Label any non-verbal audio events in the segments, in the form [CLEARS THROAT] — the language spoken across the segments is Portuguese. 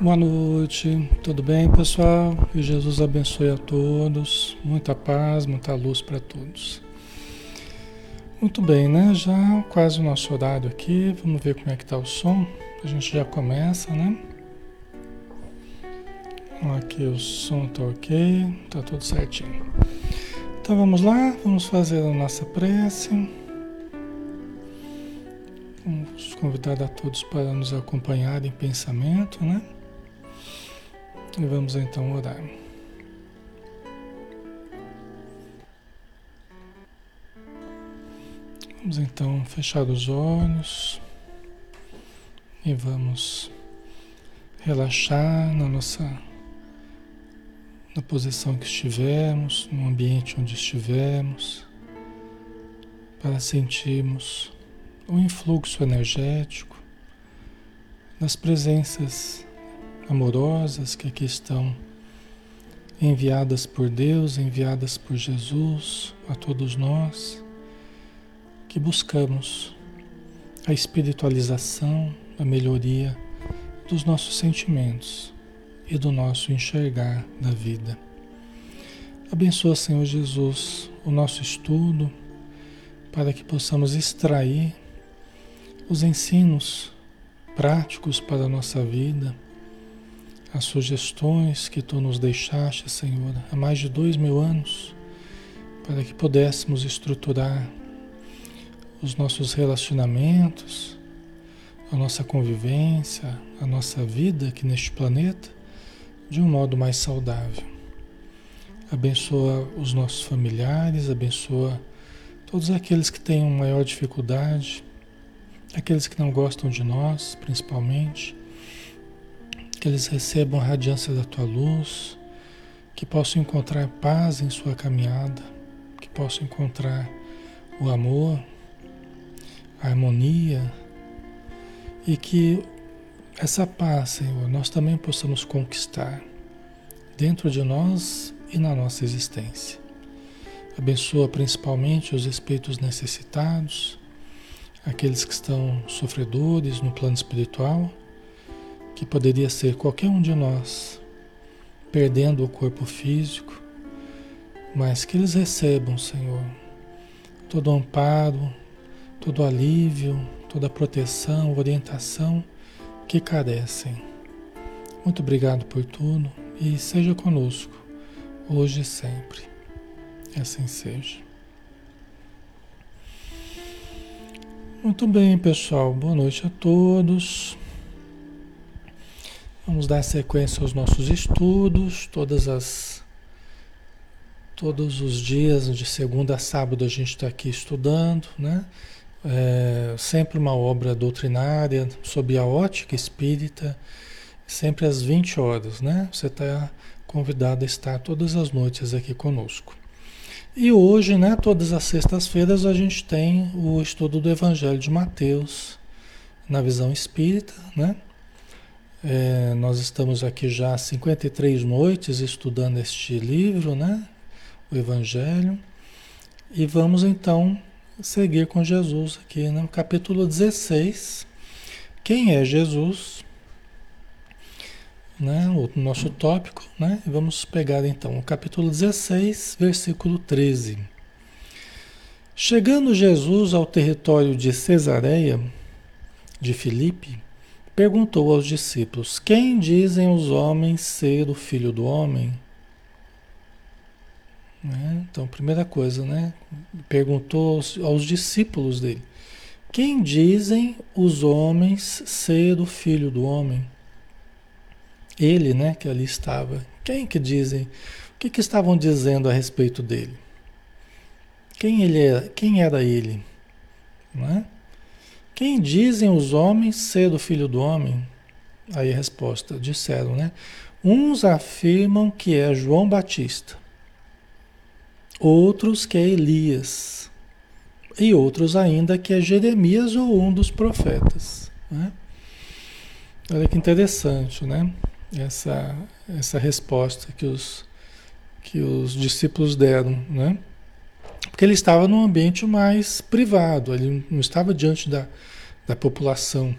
Boa noite, tudo bem pessoal? Que Jesus abençoe a todos, muita paz, muita luz para todos. Muito bem, né? Já quase o nosso horário aqui, vamos ver como é que tá o som. A gente já começa, né? Aqui o som tá ok, tá tudo certinho. Então vamos lá, vamos fazer a nossa prece. Vamos convidar a todos para nos acompanhar em pensamento, né? E vamos então orar. Vamos então fechar os olhos e vamos relaxar na nossa na posição que estivermos, no ambiente onde estivermos, para sentirmos o influxo energético das presenças amorosas que aqui estão enviadas por Deus, enviadas por Jesus a todos nós que buscamos a espiritualização, a melhoria dos nossos sentimentos e do nosso enxergar da vida. Abençoa, Senhor Jesus, o nosso estudo para que possamos extrair os ensinos práticos para a nossa vida, as sugestões que tu nos deixaste, Senhor, há mais de dois mil anos, para que pudéssemos estruturar os nossos relacionamentos, a nossa convivência, a nossa vida aqui neste planeta de um modo mais saudável. Abençoa os nossos familiares, abençoa todos aqueles que têm maior dificuldade aqueles que não gostam de nós, principalmente, que eles recebam a radiância da tua luz, que possam encontrar paz em sua caminhada, que possam encontrar o amor, a harmonia e que essa paz, Senhor, nós também possamos conquistar dentro de nós e na nossa existência. Abençoa principalmente os espíritos necessitados, aqueles que estão sofredores no plano espiritual, que poderia ser qualquer um de nós, perdendo o corpo físico, mas que eles recebam, Senhor, todo o amparo, todo o alívio, toda a proteção, orientação que carecem. Muito obrigado por tudo e seja conosco, hoje e sempre. Assim seja. Muito bem, pessoal. Boa noite a todos. Vamos dar sequência aos nossos estudos. Todas as todos os dias, de segunda a sábado, a gente está aqui estudando, né? É, sempre uma obra doutrinária sob a ótica espírita, sempre às 20 horas, né? Você está convidado a estar todas as noites aqui conosco. E hoje, né, todas as sextas-feiras, a gente tem o estudo do Evangelho de Mateus na visão espírita, né? É, nós estamos aqui já há 53 noites estudando este livro, né? O Evangelho. E vamos então seguir com Jesus aqui no capítulo 16. Quem é Jesus? né, o nosso tópico, né? Vamos pegar então o capítulo 16, versículo 13. Chegando Jesus ao território de Cesareia de Filipe, perguntou aos discípulos: Quem dizem os homens ser o filho do homem? Né? Então, primeira coisa, né? Perguntou aos, aos discípulos dele: Quem dizem os homens ser o filho do homem? Ele, né, que ali estava. Quem que dizem? O que, que estavam dizendo a respeito dele? Quem ele era? Quem era ele? Né? Quem dizem os homens ser o filho do homem? Aí a resposta, disseram, né? Uns afirmam que é João Batista, outros que é Elias, e outros ainda que é Jeremias ou um dos profetas. Né? Olha que interessante, né? essa, essa resposta que os, que os discípulos deram, né? Porque ele estava num ambiente mais privado, ele não estava diante da, da população,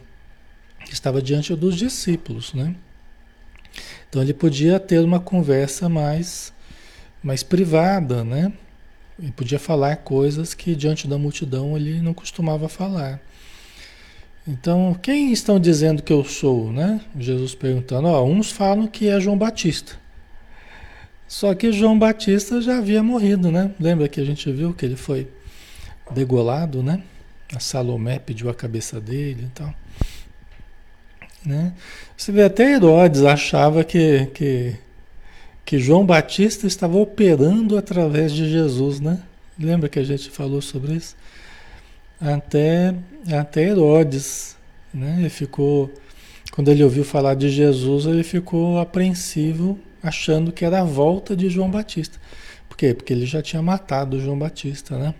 estava diante dos discípulos, né? Então ele podia ter uma conversa mais, mais privada, né? Ele podia falar coisas que diante da multidão ele não costumava falar. Então, quem estão dizendo que eu sou, né? Jesus perguntando, ó, uns falam que é João Batista. Só que João Batista já havia morrido, né? Lembra que a gente viu que ele foi degolado, né? A Salomé pediu a cabeça dele e tal. Né? Você vê, até Herodes achava que, que, que João Batista estava operando através de Jesus, né? Lembra que a gente falou sobre isso? Até, até Herodes, né? Ele ficou, quando ele ouviu falar de Jesus, ele ficou apreensivo, achando que era a volta de João Batista. Por quê? Porque ele já tinha matado João Batista, né?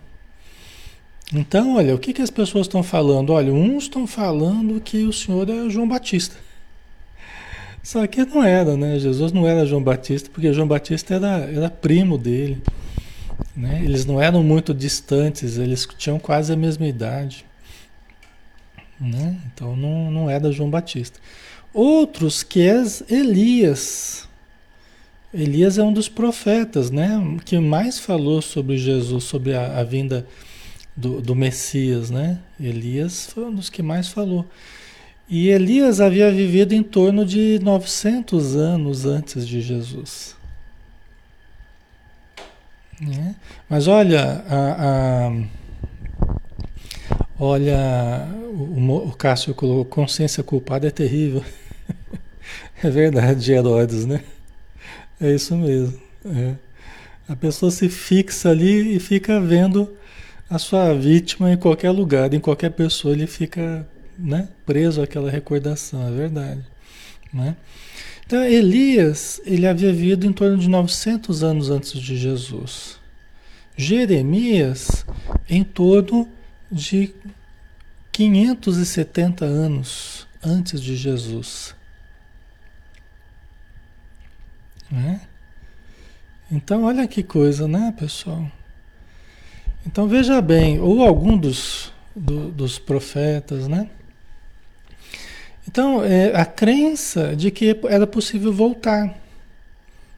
Então, olha, o que, que as pessoas estão falando? Olha, uns estão falando que o Senhor é João Batista. Só que não era, né? Jesus não era João Batista, porque João Batista era, era primo dele. Né? Eles não eram muito distantes, eles tinham quase a mesma idade. Né? Então não, não era João Batista. Outros que é Elias. Elias é um dos profetas, né? Que mais falou sobre Jesus, sobre a, a vinda do, do Messias, né? Elias foi um dos que mais falou. E Elias havia vivido em torno de 900 anos antes de Jesus. Né? Mas olha, a, a, olha, o, o Cássio colocou, consciência culpada é terrível. [LAUGHS] é verdade, de Herodes, né? É isso mesmo. É. A pessoa se fixa ali e fica vendo a sua vítima em qualquer lugar, em qualquer pessoa, ele fica né, preso àquela recordação, é verdade. Né? Então, Elias, ele havia vivido em torno de 900 anos antes de Jesus. Jeremias, em torno de 570 anos antes de Jesus. Né? Então, olha que coisa, né, pessoal? Então veja bem, ou algum dos, do, dos profetas, né? Então, é, a crença de que era possível voltar.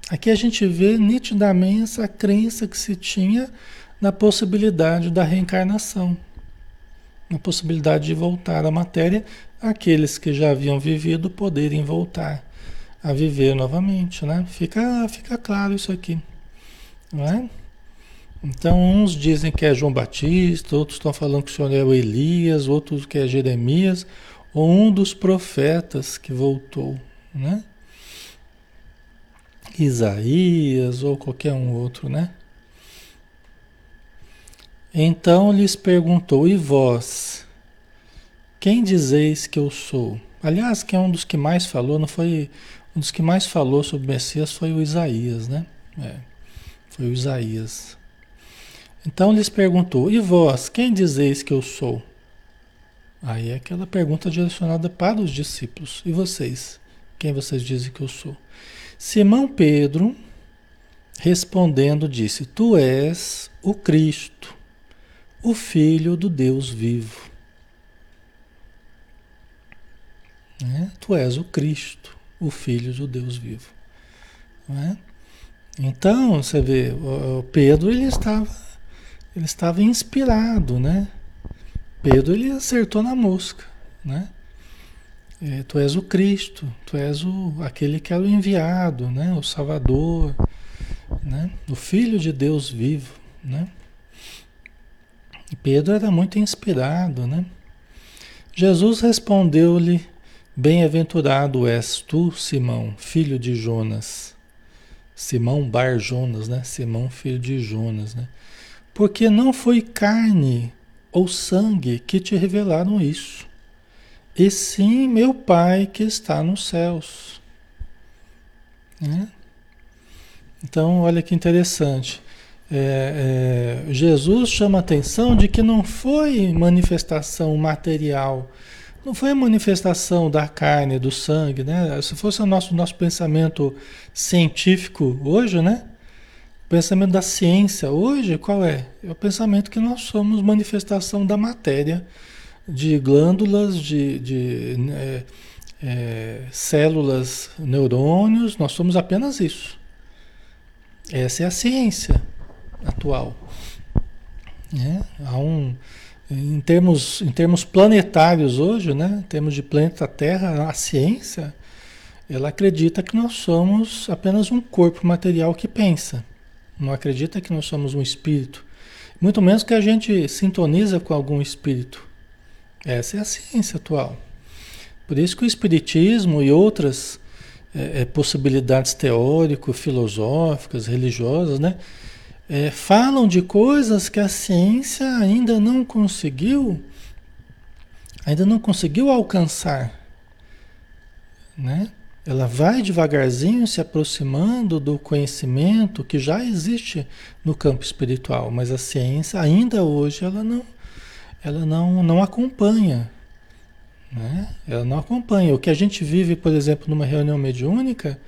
Aqui a gente vê nitidamente essa crença que se tinha na possibilidade da reencarnação, na possibilidade de voltar à matéria, aqueles que já haviam vivido poderem voltar a viver novamente, né? Fica, fica claro isso aqui, não é? Então, uns dizem que é João Batista, outros estão falando que o senhor é o Elias, outros que é Jeremias, ou um dos profetas que voltou, né? Isaías ou qualquer um outro, né? Então lhes perguntou: E vós, quem dizeis que eu sou? Aliás, que é um dos que mais falou, não foi um dos que mais falou sobre Messias foi o Isaías, né? É, foi o Isaías. Então lhes perguntou: E vós, quem dizeis que eu sou? Aí é aquela pergunta direcionada para os discípulos. E vocês? Quem vocês dizem que eu sou? Simão Pedro, respondendo, disse: Tu és o Cristo, o Filho do Deus vivo. É? Tu és o Cristo, o Filho do Deus vivo. É? Então, você vê, o Pedro ele estava ele estava inspirado, né? Pedro ele acertou na mosca, né? É, tu és o Cristo, tu és o, aquele que é o enviado, né? O Salvador, né? O Filho de Deus vivo, né? E Pedro era muito inspirado, né? Jesus respondeu-lhe: Bem-aventurado és tu, Simão, filho de Jonas. Simão Bar Jonas, né? Simão, filho de Jonas, né? Porque não foi carne ou sangue que te revelaram isso, e sim meu Pai que está nos céus. Né? Então, olha que interessante. É, é, Jesus chama a atenção de que não foi manifestação material, não foi a manifestação da carne, do sangue, né? Se fosse o nosso, nosso pensamento científico hoje, né? pensamento da ciência hoje, qual é? É o pensamento que nós somos manifestação da matéria, de glândulas, de, de, é, é, células, neurônios, nós somos apenas isso. Essa é a ciência atual. Né? Há um, em, termos, em termos planetários hoje, né? em termos de planeta Terra, a ciência ela acredita que nós somos apenas um corpo material que pensa. Não acredita que nós somos um espírito. Muito menos que a gente sintoniza com algum espírito. Essa é a ciência atual. Por isso que o Espiritismo e outras é, possibilidades teórico-filosóficas, religiosas, né? É, falam de coisas que a ciência ainda não conseguiu, ainda não conseguiu alcançar, né? Ela vai devagarzinho se aproximando do conhecimento que já existe no campo espiritual, mas a ciência ainda hoje ela não, ela não, não acompanha né? Ela não acompanha. O que a gente vive, por exemplo, numa reunião mediúnica,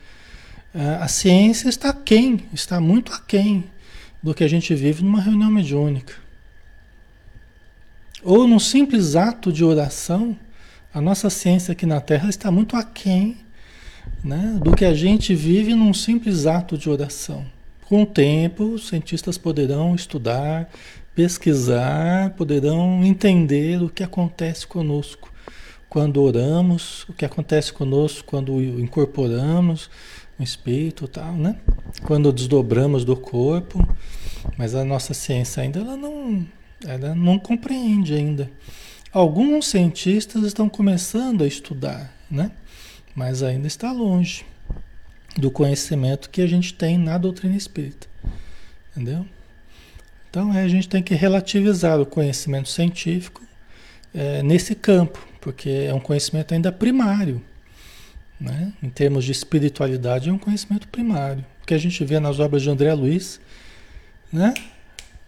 a ciência está aquém, está muito aquém do que a gente vive numa reunião mediúnica. Ou num simples ato de oração, a nossa ciência aqui na Terra está muito aquém né, do que a gente vive num simples ato de oração. Com o tempo, os cientistas poderão estudar, pesquisar, poderão entender o que acontece conosco quando oramos, o que acontece conosco quando incorporamos o espírito tal, né? Quando desdobramos do corpo, mas a nossa ciência ainda ela não, ela não compreende ainda. Alguns cientistas estão começando a estudar, né? Mas ainda está longe do conhecimento que a gente tem na doutrina espírita. Entendeu? Então é, a gente tem que relativizar o conhecimento científico é, nesse campo, porque é um conhecimento ainda primário. Né? Em termos de espiritualidade, é um conhecimento primário. O que a gente vê nas obras de André Luiz, né?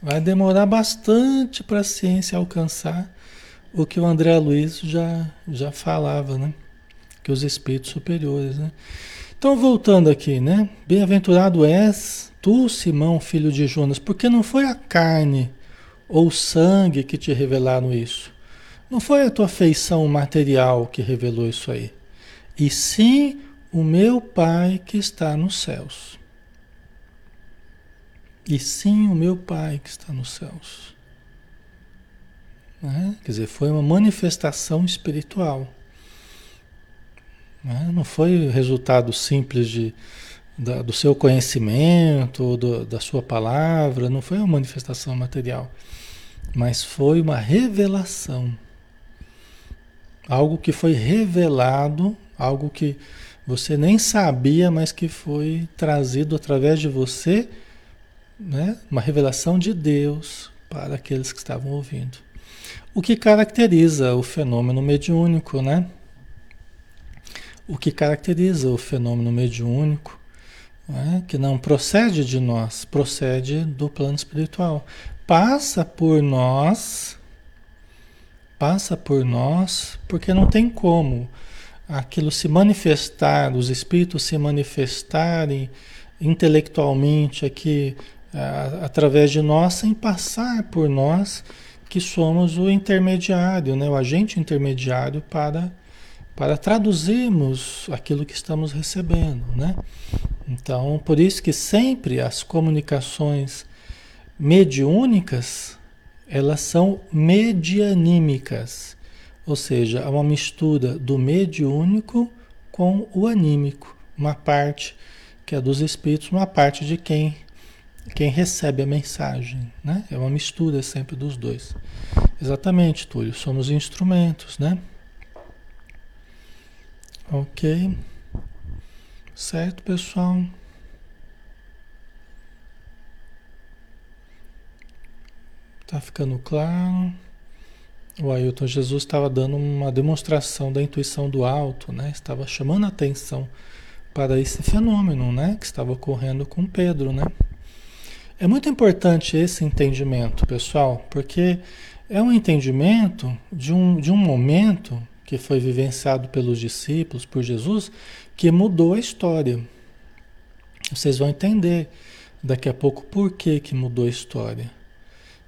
vai demorar bastante para a ciência alcançar o que o André Luiz já, já falava, né? que os espíritos superiores. Né? Então, voltando aqui, né? Bem-aventurado és tu, Simão, filho de Jonas, porque não foi a carne ou o sangue que te revelaram isso, não foi a tua feição material que revelou isso aí, e sim o meu Pai que está nos céus. E sim o meu Pai que está nos céus. Né? Quer dizer, foi uma manifestação espiritual. Né? Não foi resultado simples de, da, do seu conhecimento, do, da sua palavra, não foi uma manifestação material, mas foi uma revelação Algo que foi revelado, algo que você nem sabia, mas que foi trazido através de você, né? uma revelação de Deus para aqueles que estavam ouvindo. O que caracteriza o fenômeno mediúnico, né? O que caracteriza o fenômeno mediúnico, né? que não procede de nós, procede do plano espiritual. Passa por nós passa por nós, porque não tem como aquilo se manifestar, os espíritos se manifestarem intelectualmente aqui através de nós, sem passar por nós, que somos o intermediário, né, o agente intermediário para, para traduzirmos aquilo que estamos recebendo. Né? Então, por isso que sempre as comunicações mediúnicas elas são medianímicas, ou seja, é uma mistura do mediúnico com o anímico, uma parte que é dos espíritos, uma parte de quem quem recebe a mensagem, né? É uma mistura sempre dos dois. Exatamente, Túlio, somos instrumentos, né? OK. Certo, pessoal? Tá ficando claro? O Ailton Jesus estava dando uma demonstração da intuição do alto, né? Estava chamando a atenção para esse fenômeno, né? Que estava ocorrendo com Pedro, né? É muito importante esse entendimento, pessoal, porque é um entendimento de um, de um momento que foi vivenciado pelos discípulos, por Jesus, que mudou a história. Vocês vão entender daqui a pouco por que, que mudou a história.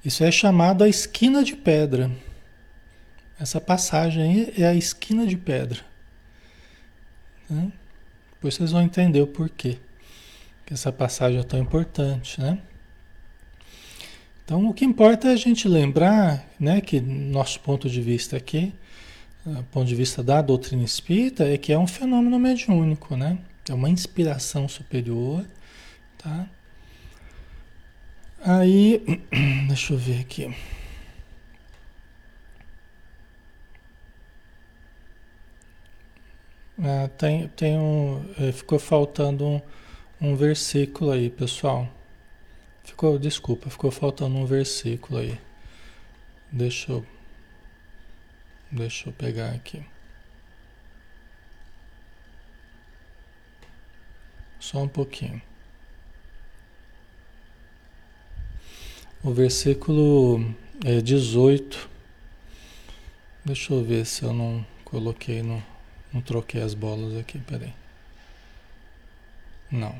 Isso é chamado a esquina de pedra. Essa passagem é a esquina de pedra. Né? Depois vocês vão entender o porquê que essa passagem é tão importante, né? Então, o que importa é a gente lembrar, né, que nosso ponto de vista aqui, do ponto de vista da doutrina espírita, é que é um fenômeno mediúnico, né? É uma inspiração superior, tá? Aí, [CLEARS THROAT] deixa eu ver aqui. Ah, tem, tem um, é, ficou faltando um, um versículo aí, pessoal. Ficou, desculpa, ficou faltando um versículo aí. Deixa eu, deixa eu pegar aqui. Só um pouquinho. O versículo é 18. Deixa eu ver se eu não coloquei no. Não troquei as bolas aqui, peraí. Não.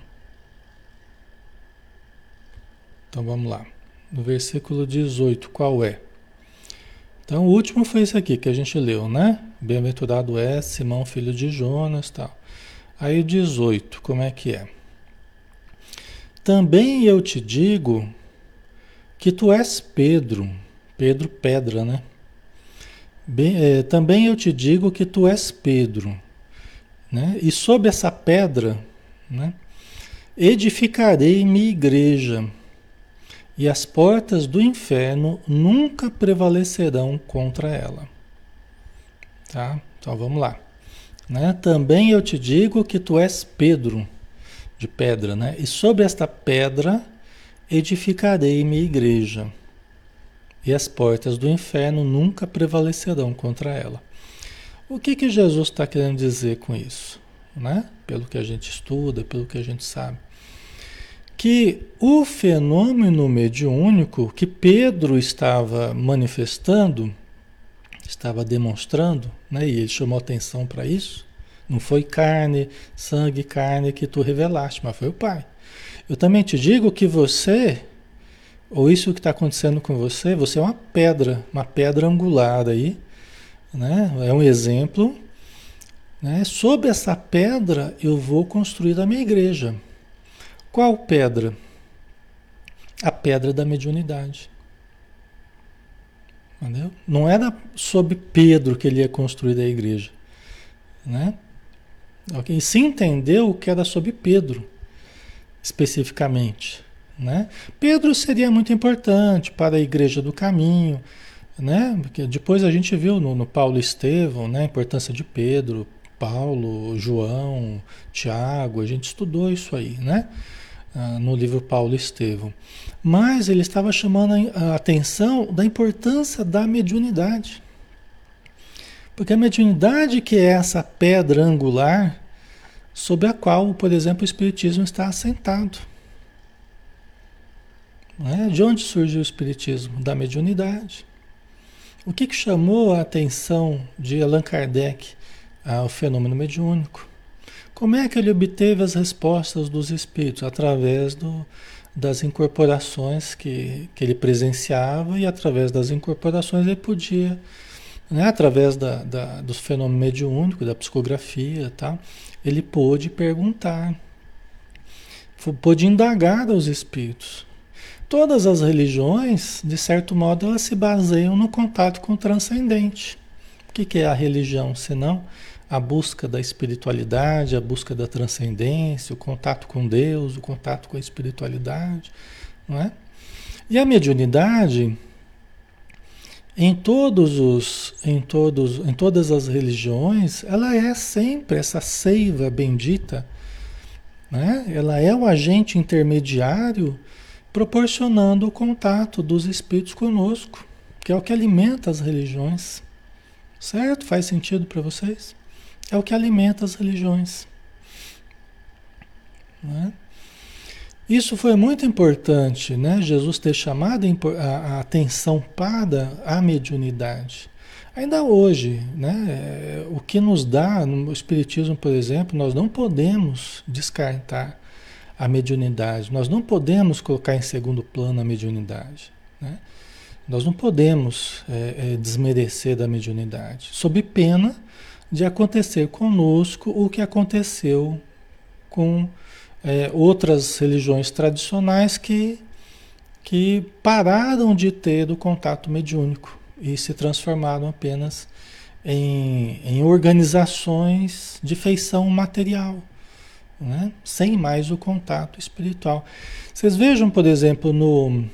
Então vamos lá. No versículo 18, qual é? Então o último foi esse aqui que a gente leu, né? Bem-aventurado é Simão, filho de Jonas, tal. Aí o 18, como é que é? Também eu te digo que tu és Pedro, Pedro pedra, né? Bem, é, também eu te digo que tu és Pedro, né? E sob essa pedra, né? Edificarei minha igreja, e as portas do inferno nunca prevalecerão contra ela. Tá? Então vamos lá. Né? Também eu te digo que tu és Pedro, de pedra, né? E sobre esta pedra edificarei minha igreja, e as portas do inferno nunca prevalecerão contra ela. O que, que Jesus está querendo dizer com isso? Né? Pelo que a gente estuda, pelo que a gente sabe. Que o fenômeno mediúnico que Pedro estava manifestando, estava demonstrando, né? e ele chamou atenção para isso, não foi carne, sangue, carne que tu revelaste, mas foi o Pai. Eu também te digo que você ou isso que está acontecendo com você, você é uma pedra, uma pedra angular aí, né? É um exemplo. Né? Sobre essa pedra eu vou construir a minha igreja. Qual pedra? A pedra da mediunidade. Entendeu? Não era sobre Pedro que ele ia construir a igreja. Né? Okay? se entendeu que era sobre Pedro, especificamente. Né? Pedro seria muito importante para a Igreja do Caminho, né? Porque depois a gente viu no, no Paulo Estevão né? a importância de Pedro, Paulo, João, Tiago, a gente estudou isso aí, né? Ah, no livro Paulo Estevão. Mas ele estava chamando a atenção da importância da mediunidade. Porque a mediunidade que é essa pedra angular sobre a qual, por exemplo, o Espiritismo está assentado. Né? De onde surgiu o Espiritismo? Da mediunidade. O que, que chamou a atenção de Allan Kardec ao fenômeno mediúnico? Como é que ele obteve as respostas dos espíritos? Através do, das incorporações que, que ele presenciava e através das incorporações ele podia, né, através da, da, do fenômeno mediúnico, da psicografia, tá, ele pôde perguntar, pôde indagar aos espíritos. Todas as religiões, de certo modo, elas se baseiam no contato com o transcendente. O que é a religião, senão a busca da espiritualidade, a busca da transcendência, o contato com Deus, o contato com a espiritualidade, não é? E a mediunidade, em todos os, em todos, em todas as religiões, ela é sempre essa seiva bendita, né? Ela é o agente intermediário proporcionando o contato dos espíritos conosco, que é o que alimenta as religiões. Certo? Faz sentido para vocês? É o que alimenta as religiões. Né? Isso foi muito importante, né? Jesus ter chamado a atenção para a mediunidade. Ainda hoje, né? É, o que nos dá, no Espiritismo, por exemplo, nós não podemos descartar a mediunidade. Nós não podemos colocar em segundo plano a mediunidade. Né? Nós não podemos é, é, desmerecer da mediunidade, sob pena de acontecer conosco o que aconteceu com é, outras religiões tradicionais que, que pararam de ter o contato mediúnico e se transformaram apenas em, em organizações de feição material, né? sem mais o contato espiritual. Vocês vejam, por exemplo, no,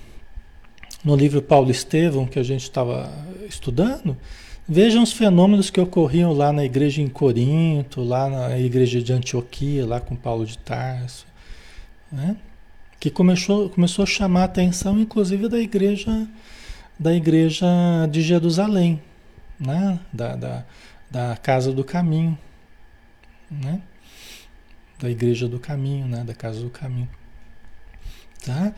no livro Paulo Estevão, que a gente estava estudando, vejam os fenômenos que ocorriam lá na igreja em Corinto, lá na igreja de Antioquia, lá com Paulo de Tarso, né? que começou, começou a chamar a atenção, inclusive, da igreja da igreja de Jerusalém, né? da, da, da Casa do Caminho, né? Da Igreja do Caminho, né? da Casa do Caminho. Tá?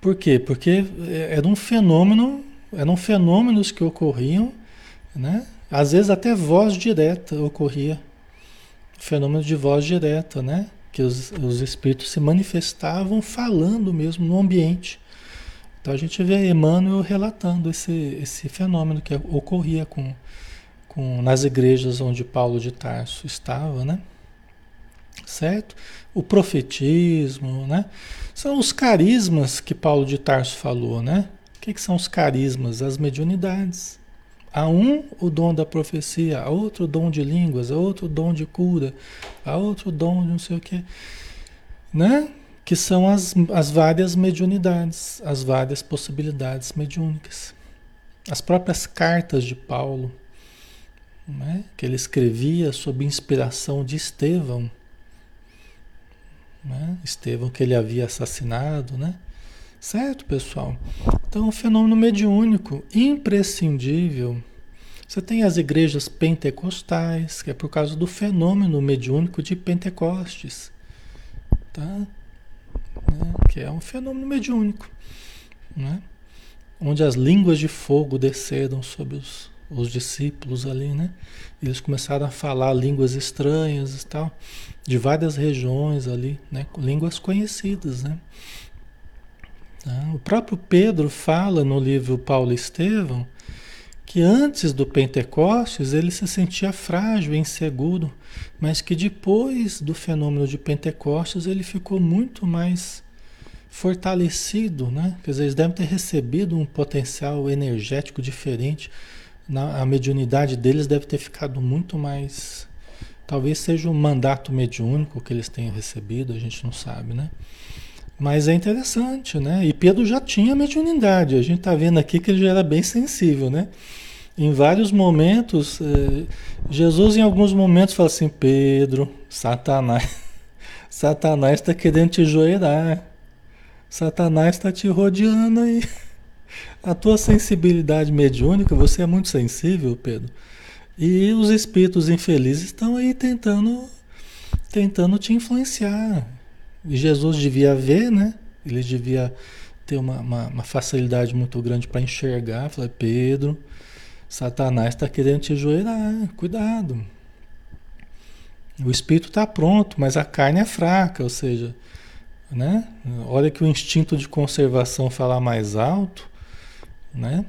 Por quê? Porque era um fenômeno, eram fenômenos que ocorriam, né? às vezes até voz direta ocorria, fenômeno de voz direta, né? que os, os espíritos se manifestavam falando mesmo no ambiente. Então a gente vê Emmanuel relatando esse, esse fenômeno que ocorria com, com, nas igrejas onde Paulo de Tarso estava, né? Certo? O profetismo, né? São os carismas que Paulo de Tarso falou, né? O que, que são os carismas? As mediunidades. Há um o dom da profecia, há outro o dom de línguas, há outro o dom de cura, há outro dom de não sei o quê. Né? que são as, as várias mediunidades, as várias possibilidades mediúnicas. As próprias cartas de Paulo, né, que ele escrevia sob inspiração de Estevão, né, Estevão que ele havia assassinado, né? Certo, pessoal? Então, um fenômeno mediúnico imprescindível. Você tem as igrejas pentecostais, que é por causa do fenômeno mediúnico de Pentecostes. Tá? né? que é um fenômeno mediúnico, né? onde as línguas de fogo desceram sobre os, os discípulos ali, né? Eles começaram a falar línguas estranhas e tal, de várias regiões ali, né? Línguas conhecidas, né? Tá? O próprio Pedro fala no livro Paulo Estevão que antes do Pentecostes ele se sentia frágil inseguro, mas que depois do fenômeno de Pentecostes ele ficou muito mais fortalecido, né? Quer dizer, eles devem ter recebido um potencial energético diferente. Na, a mediunidade deles deve ter ficado muito mais. Talvez seja um mandato mediúnico que eles tenham recebido, a gente não sabe, né? Mas é interessante, né? E Pedro já tinha mediunidade. A gente está vendo aqui que ele já era bem sensível, né? Em vários momentos, eh, Jesus em alguns momentos fala assim, Pedro, Satanás, [LAUGHS] Satanás está querendo te joelhar. Satanás está te rodeando aí. [LAUGHS] A tua sensibilidade mediúnica, você é muito sensível, Pedro. E os espíritos infelizes estão aí tentando, tentando te influenciar. E Jesus devia ver, né? Ele devia ter uma, uma, uma facilidade muito grande para enxergar. Falei, Pedro, Satanás está querendo te joelhar, cuidado. O espírito está pronto, mas a carne é fraca, ou seja, né? Olha que o instinto de conservação falar mais alto, né?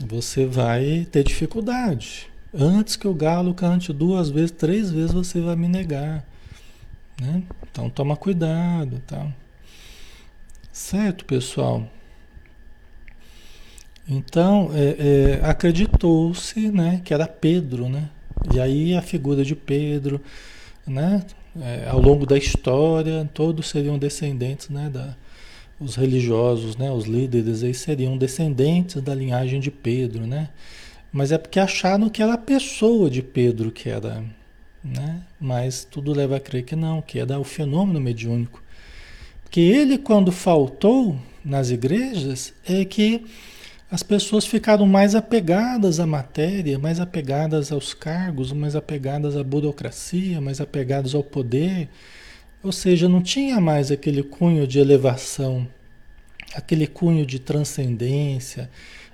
Você vai ter dificuldade. Antes que o galo cante duas vezes, três vezes, você vai me negar. Né? Então toma cuidado, tá? Certo, pessoal? Então é, é, acreditou-se, né, que era Pedro, né? E aí a figura de Pedro, né? É, ao longo da história, todos seriam descendentes, né, da, os religiosos, né, os líderes aí seriam descendentes da linhagem de Pedro, né? Mas é porque acharam que era a pessoa de Pedro que era né? Mas tudo leva a crer que não, que é o fenômeno mediúnico. Porque ele, quando faltou nas igrejas, é que as pessoas ficaram mais apegadas à matéria, mais apegadas aos cargos, mais apegadas à burocracia, mais apegadas ao poder. Ou seja, não tinha mais aquele cunho de elevação, aquele cunho de transcendência,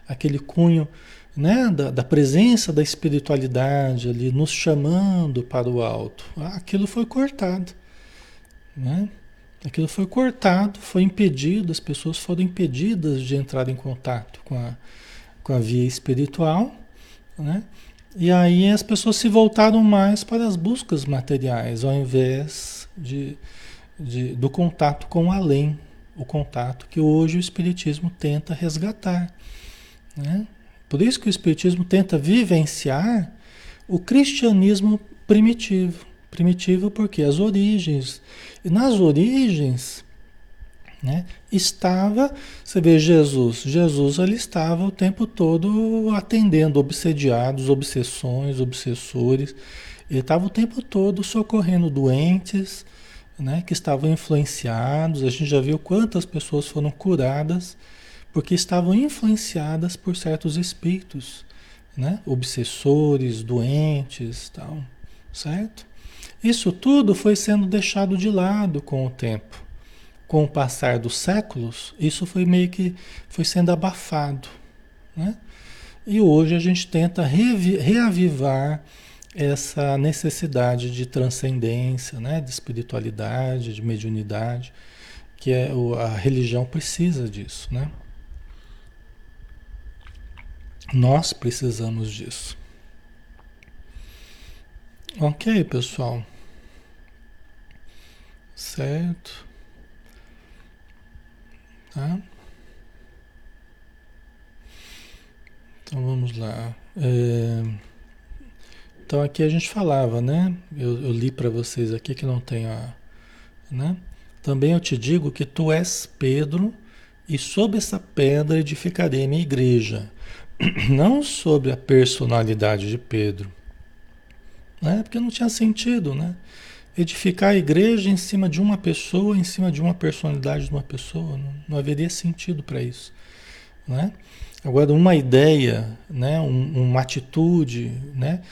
aquele cunho né, da, da, presença da espiritualidade ali nos chamando para o alto. Aquilo foi cortado. Né? Aquilo foi cortado, foi impedido, as pessoas foram impedidas de entrar em contato com a, com a via espiritual. Né? E aí as pessoas se voltaram mais para as buscas materiais, ao invés de, de, do contato com o além, o contato que hoje o Espiritismo tenta resgatar. Né? Por isso que o Espiritismo tenta vivenciar o cristianismo primitivo. Primitivo porque as origens. E nas origens né, estava, você vê Jesus, Jesus ele estava o tempo todo atendendo obsediados, obsessões, obsessores. Ele estava o tempo todo socorrendo doentes, né, que estavam influenciados. A gente já viu quantas pessoas foram curadas porque estavam influenciadas por certos espíritos, né, obsessores, doentes, tal, certo? Isso tudo foi sendo deixado de lado com o tempo. Com o passar dos séculos, isso foi meio que foi sendo abafado, né? E hoje a gente tenta reavivar essa necessidade de transcendência, né, de espiritualidade, de mediunidade, que é a religião precisa disso, né? Nós precisamos disso. Ok, pessoal. Certo. Tá? Então vamos lá. É... Então aqui a gente falava, né? Eu, eu li para vocês aqui que não tem a. Né? Também eu te digo que tu és Pedro, e sob essa pedra edificarei minha igreja. [CLEARS THROAT] Não sobre a personalidade de Pedro, né? Porque não tinha sentido, né? Edificar a igreja em cima de uma pessoa, em cima de uma personalidade de uma pessoa, não, não haveria sentido para isso, né? Agora, uma ideia, né? Um, uma atitude, né?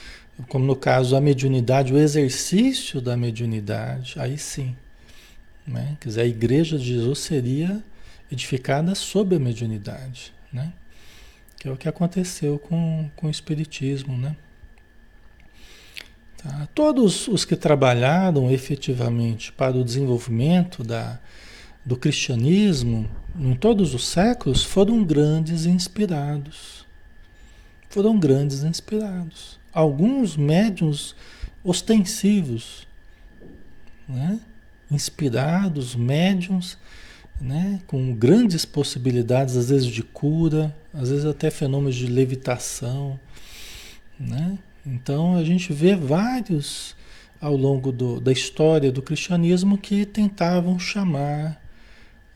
Como no caso a mediunidade, o exercício da mediunidade, aí sim, né? Quer dizer, a igreja de Jesus seria edificada sob a mediunidade, né? Que é o que aconteceu com, com o Espiritismo, né? Tá? Todos os que trabalharam efetivamente para o desenvolvimento da, do cristianismo em todos os séculos foram grandes inspirados. Foram grandes inspirados. Alguns médiums ostensivos, né? inspirados, médiums, né? com grandes possibilidades, às vezes de cura, às vezes até fenômenos de levitação, né? Então a gente vê vários ao longo do, da história do cristianismo que tentavam chamar,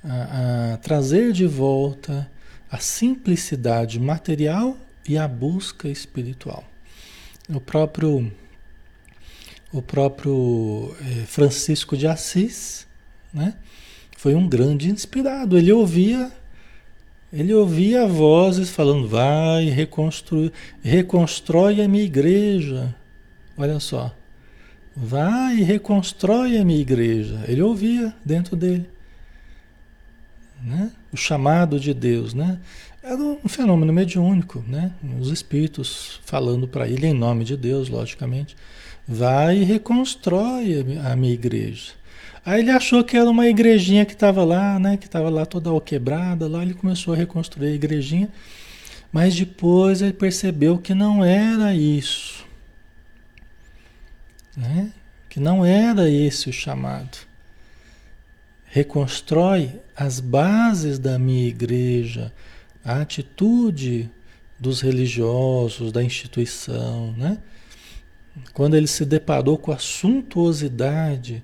a, a trazer de volta a simplicidade material e a busca espiritual. O próprio, o próprio eh, Francisco de Assis, né, foi um grande inspirado. Ele ouvia ele ouvia vozes falando: vai, reconstruir, reconstrói a minha igreja. Olha só. Vai e reconstrói a minha igreja. Ele ouvia dentro dele. Né? O chamado de Deus. Né? Era um fenômeno mediúnico. Né? Os espíritos falando para ele, em nome de Deus, logicamente. Vai e reconstrói a minha igreja. Aí ele achou que era uma igrejinha que estava lá, né? Que estava lá toda quebrada, lá ele começou a reconstruir a igrejinha. Mas depois ele percebeu que não era isso. Né? Que não era esse o chamado. Reconstrói as bases da minha igreja, a atitude dos religiosos, da instituição, né? Quando ele se deparou com a suntuosidade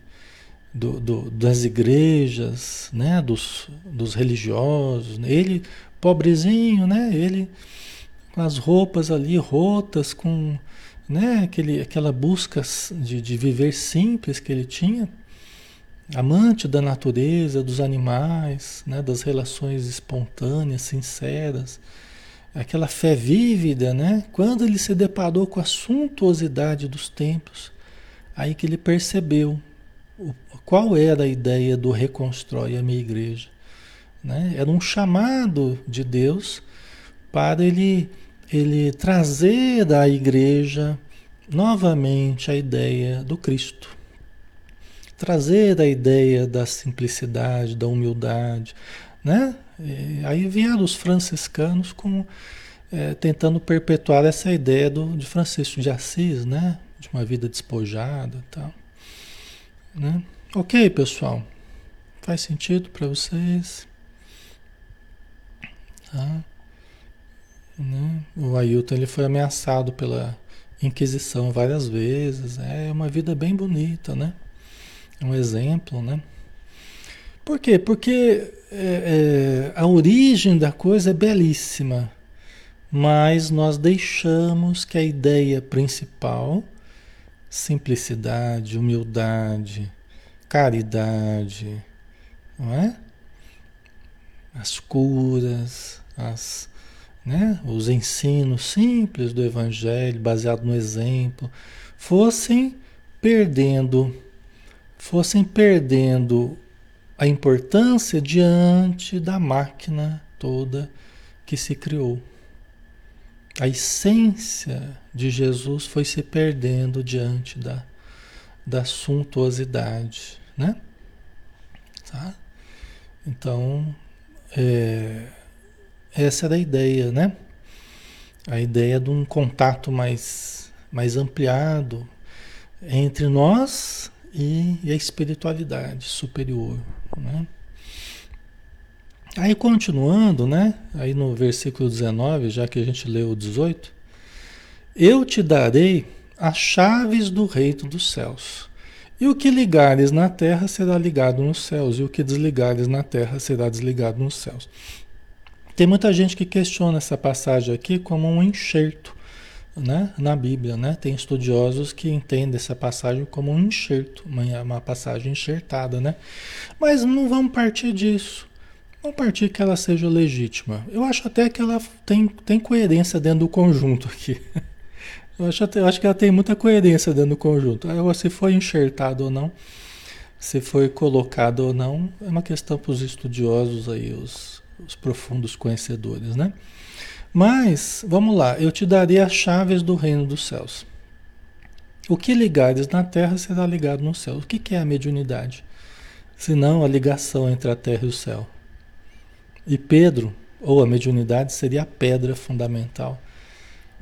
do, do, das igrejas, né? dos, dos religiosos. Ele, pobrezinho, né? ele com as roupas ali rotas, com né? Aquele, aquela busca de, de viver simples que ele tinha, amante da natureza, dos animais, né? das relações espontâneas, sinceras, aquela fé vívida, né? quando ele se deparou com a suntuosidade dos tempos, aí que ele percebeu qual era a ideia do reconstrói a minha igreja? Né? Era um chamado de Deus para ele, ele trazer à igreja novamente a ideia do Cristo. Trazer a ideia da simplicidade, da humildade. Né? E aí vieram os franciscanos com é, tentando perpetuar essa ideia do, de Francisco de Assis, né? De uma vida despojada tal. Né? Ok, pessoal. Faz sentido para vocês? Tá? Né? O Ailton ele foi ameaçado pela Inquisição várias vezes. É uma vida bem bonita, né? É um exemplo, né? Por quê? Porque é, é, a origem da coisa é belíssima, mas nós deixamos que a ideia principal, simplicidade, humildade, caridade, não é? As curas, as, né? os ensinos simples do Evangelho, baseado no exemplo, fossem perdendo, fossem perdendo a importância diante da máquina toda que se criou. A essência de Jesus foi se perdendo diante da, da suntuosidade, né? Tá? Então, é, essa era a ideia, né? A ideia de um contato mais, mais ampliado entre nós e, e a espiritualidade superior, né? Aí continuando, né? Aí no versículo 19, já que a gente leu o 18, eu te darei as chaves do reino dos céus. E o que ligares na terra será ligado nos céus, e o que desligares na terra será desligado nos céus. Tem muita gente que questiona essa passagem aqui como um enxerto né, na Bíblia. Né? Tem estudiosos que entendem essa passagem como um enxerto, uma, uma passagem enxertada. Né? Mas não vamos partir disso. Vamos partir que ela seja legítima. Eu acho até que ela tem, tem coerência dentro do conjunto aqui. [LAUGHS] Eu acho, eu acho que ela tem muita coerência dentro do conjunto. Agora, se foi enxertado ou não, se foi colocado ou não, é uma questão para os estudiosos aí, os, os profundos conhecedores, né? Mas, vamos lá, eu te darei as chaves do reino dos céus. O que ligares na terra será ligado no céu. O que, que é a mediunidade? Senão a ligação entre a terra e o céu. E Pedro, ou a mediunidade, seria a pedra fundamental.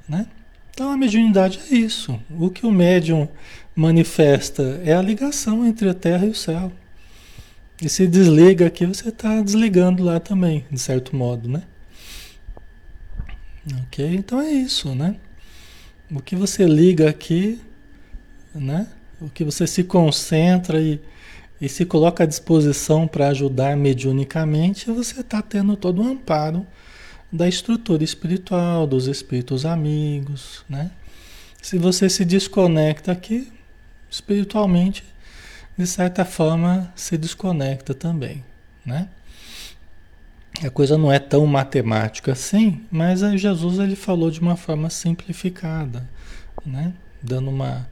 Né? Então a mediunidade é isso. O que o médium manifesta é a ligação entre a terra e o céu. E se desliga aqui, você está desligando lá também, de certo modo, né? Ok? Então é isso, né? O que você liga aqui, né? O que você se concentra e, e se coloca à disposição para ajudar mediunicamente, você está tendo todo o amparo da estrutura espiritual, dos espíritos amigos, né? Se você se desconecta aqui, espiritualmente, de certa forma, se desconecta também, né? A coisa não é tão matemática assim, mas Jesus ele falou de uma forma simplificada, né? dando uma,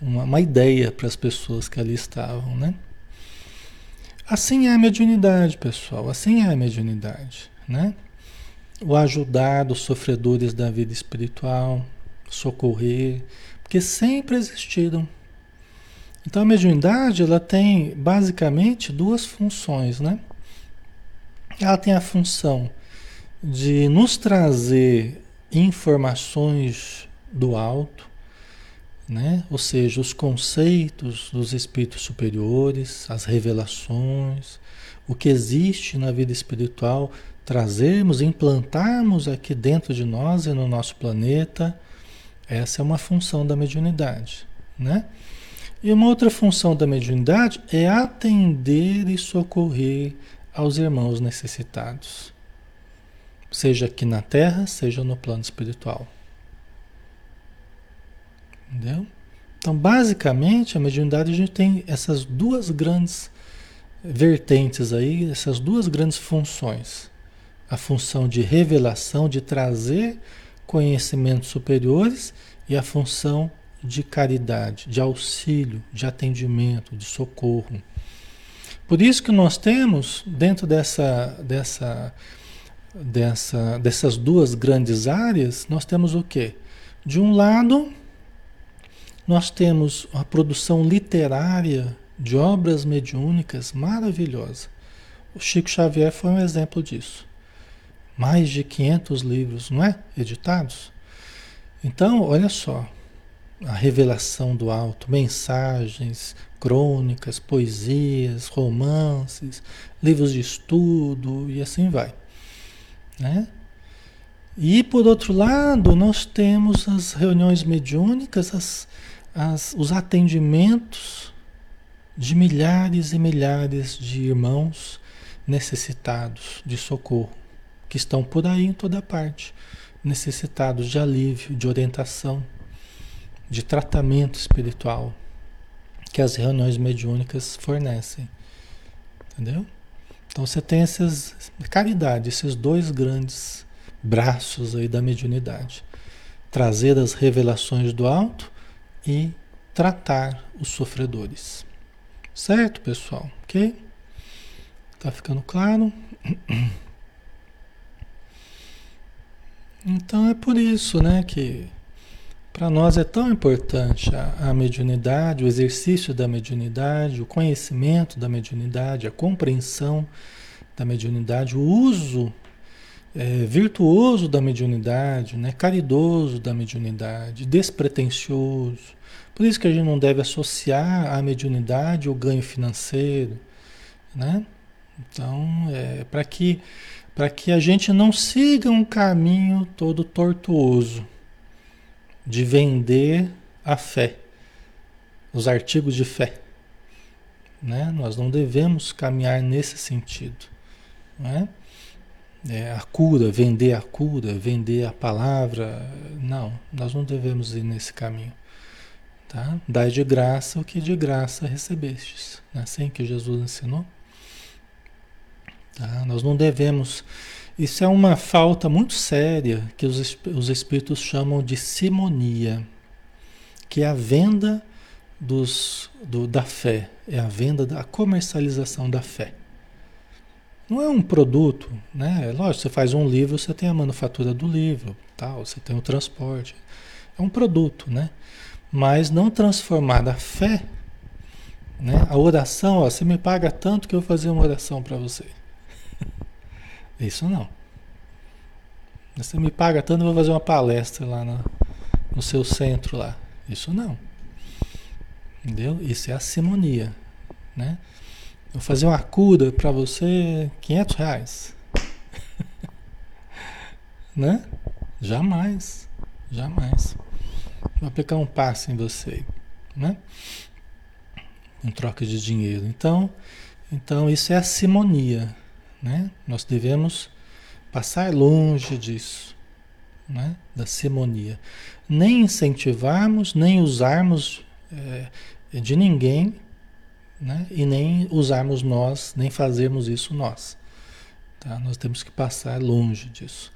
uma, uma ideia para as pessoas que ali estavam. Né? Assim é a mediunidade, pessoal, assim é a mediunidade. Né? O ajudar os sofredores da vida espiritual, socorrer, porque sempre existiram. Então a mediunidade ela tem basicamente duas funções, né? ela tem a função de nos trazer informações do alto, né? ou seja, os conceitos dos espíritos superiores, as revelações, o que existe na vida espiritual, trazermos, implantarmos aqui dentro de nós e no nosso planeta. Essa é uma função da mediunidade. Né? E uma outra função da mediunidade é atender e socorrer aos irmãos necessitados, seja aqui na Terra, seja no plano espiritual. Entendeu? Então, basicamente, a mediunidade a gente tem essas duas grandes vertentes aí, essas duas grandes funções. A função de revelação, de trazer conhecimentos superiores e a função de caridade, de auxílio, de atendimento, de socorro. Por isso que nós temos, dentro dessa, dessa, dessa, dessas duas grandes áreas, nós temos o quê? De um lado, nós temos a produção literária de obras mediúnicas maravilhosa. O Chico Xavier foi um exemplo disso. Mais de 500 livros, não é? Editados. Então, olha só, a revelação do alto, mensagens, crônicas, poesias, romances, livros de estudo e assim vai. Né? E por outro lado, nós temos as reuniões mediúnicas, as, as, os atendimentos de milhares e milhares de irmãos necessitados de socorro, que estão por aí em toda parte, necessitados de alívio, de orientação, de tratamento espiritual que as reuniões mediúnicas fornecem. Entendeu? Então você tem essas caridade, esses dois grandes braços aí da mediunidade. Trazer as revelações do alto e tratar os sofredores. Certo, pessoal? OK? Tá ficando claro? [CLEARS THROAT] Então é por isso, né, que para nós é tão importante a, a, mediunidade, o exercício da mediunidade, o conhecimento da mediunidade, a compreensão da mediunidade, o uso é, virtuoso da mediunidade, né, caridoso da mediunidade, despretensioso. Por isso que a gente não deve associar a mediunidade ao ganho financeiro, né? Então, é, para que para que a gente não siga um caminho todo tortuoso, de vender a fé, os artigos de fé. Né? Nós não devemos caminhar nesse sentido. Né? É, a cura, vender a cura, vender a palavra. Não, nós não devemos ir nesse caminho. Tá? Dai de graça o que de graça recebestes. É assim que Jesus ensinou? Tá? Nós não devemos isso é uma falta muito séria que os, os espíritos chamam de simonia, que é a venda dos, do, da fé, é a venda da comercialização da fé. Não é um produto, né? É lógico, você faz um livro, você tem a manufatura do livro, tal, você tem o transporte. É um produto, né? Mas não transformar a fé, né? A oração, ó, você me paga tanto que eu vou fazer uma oração para você. Isso não. Você me paga tanto, eu vou fazer uma palestra lá no, no seu centro lá. Isso não. Entendeu? Isso é a simonia, né? Vou fazer uma cura para você 500 reais. [LAUGHS] né? Jamais. Jamais. Vou aplicar um passe em você, né? Em troca de dinheiro. Então, então isso é a simonia. Né? Nós devemos passar longe disso, né? da simonia. Nem incentivarmos, nem usarmos é, de ninguém, né? e nem usarmos nós, nem fazermos isso nós. Tá? Nós temos que passar longe disso.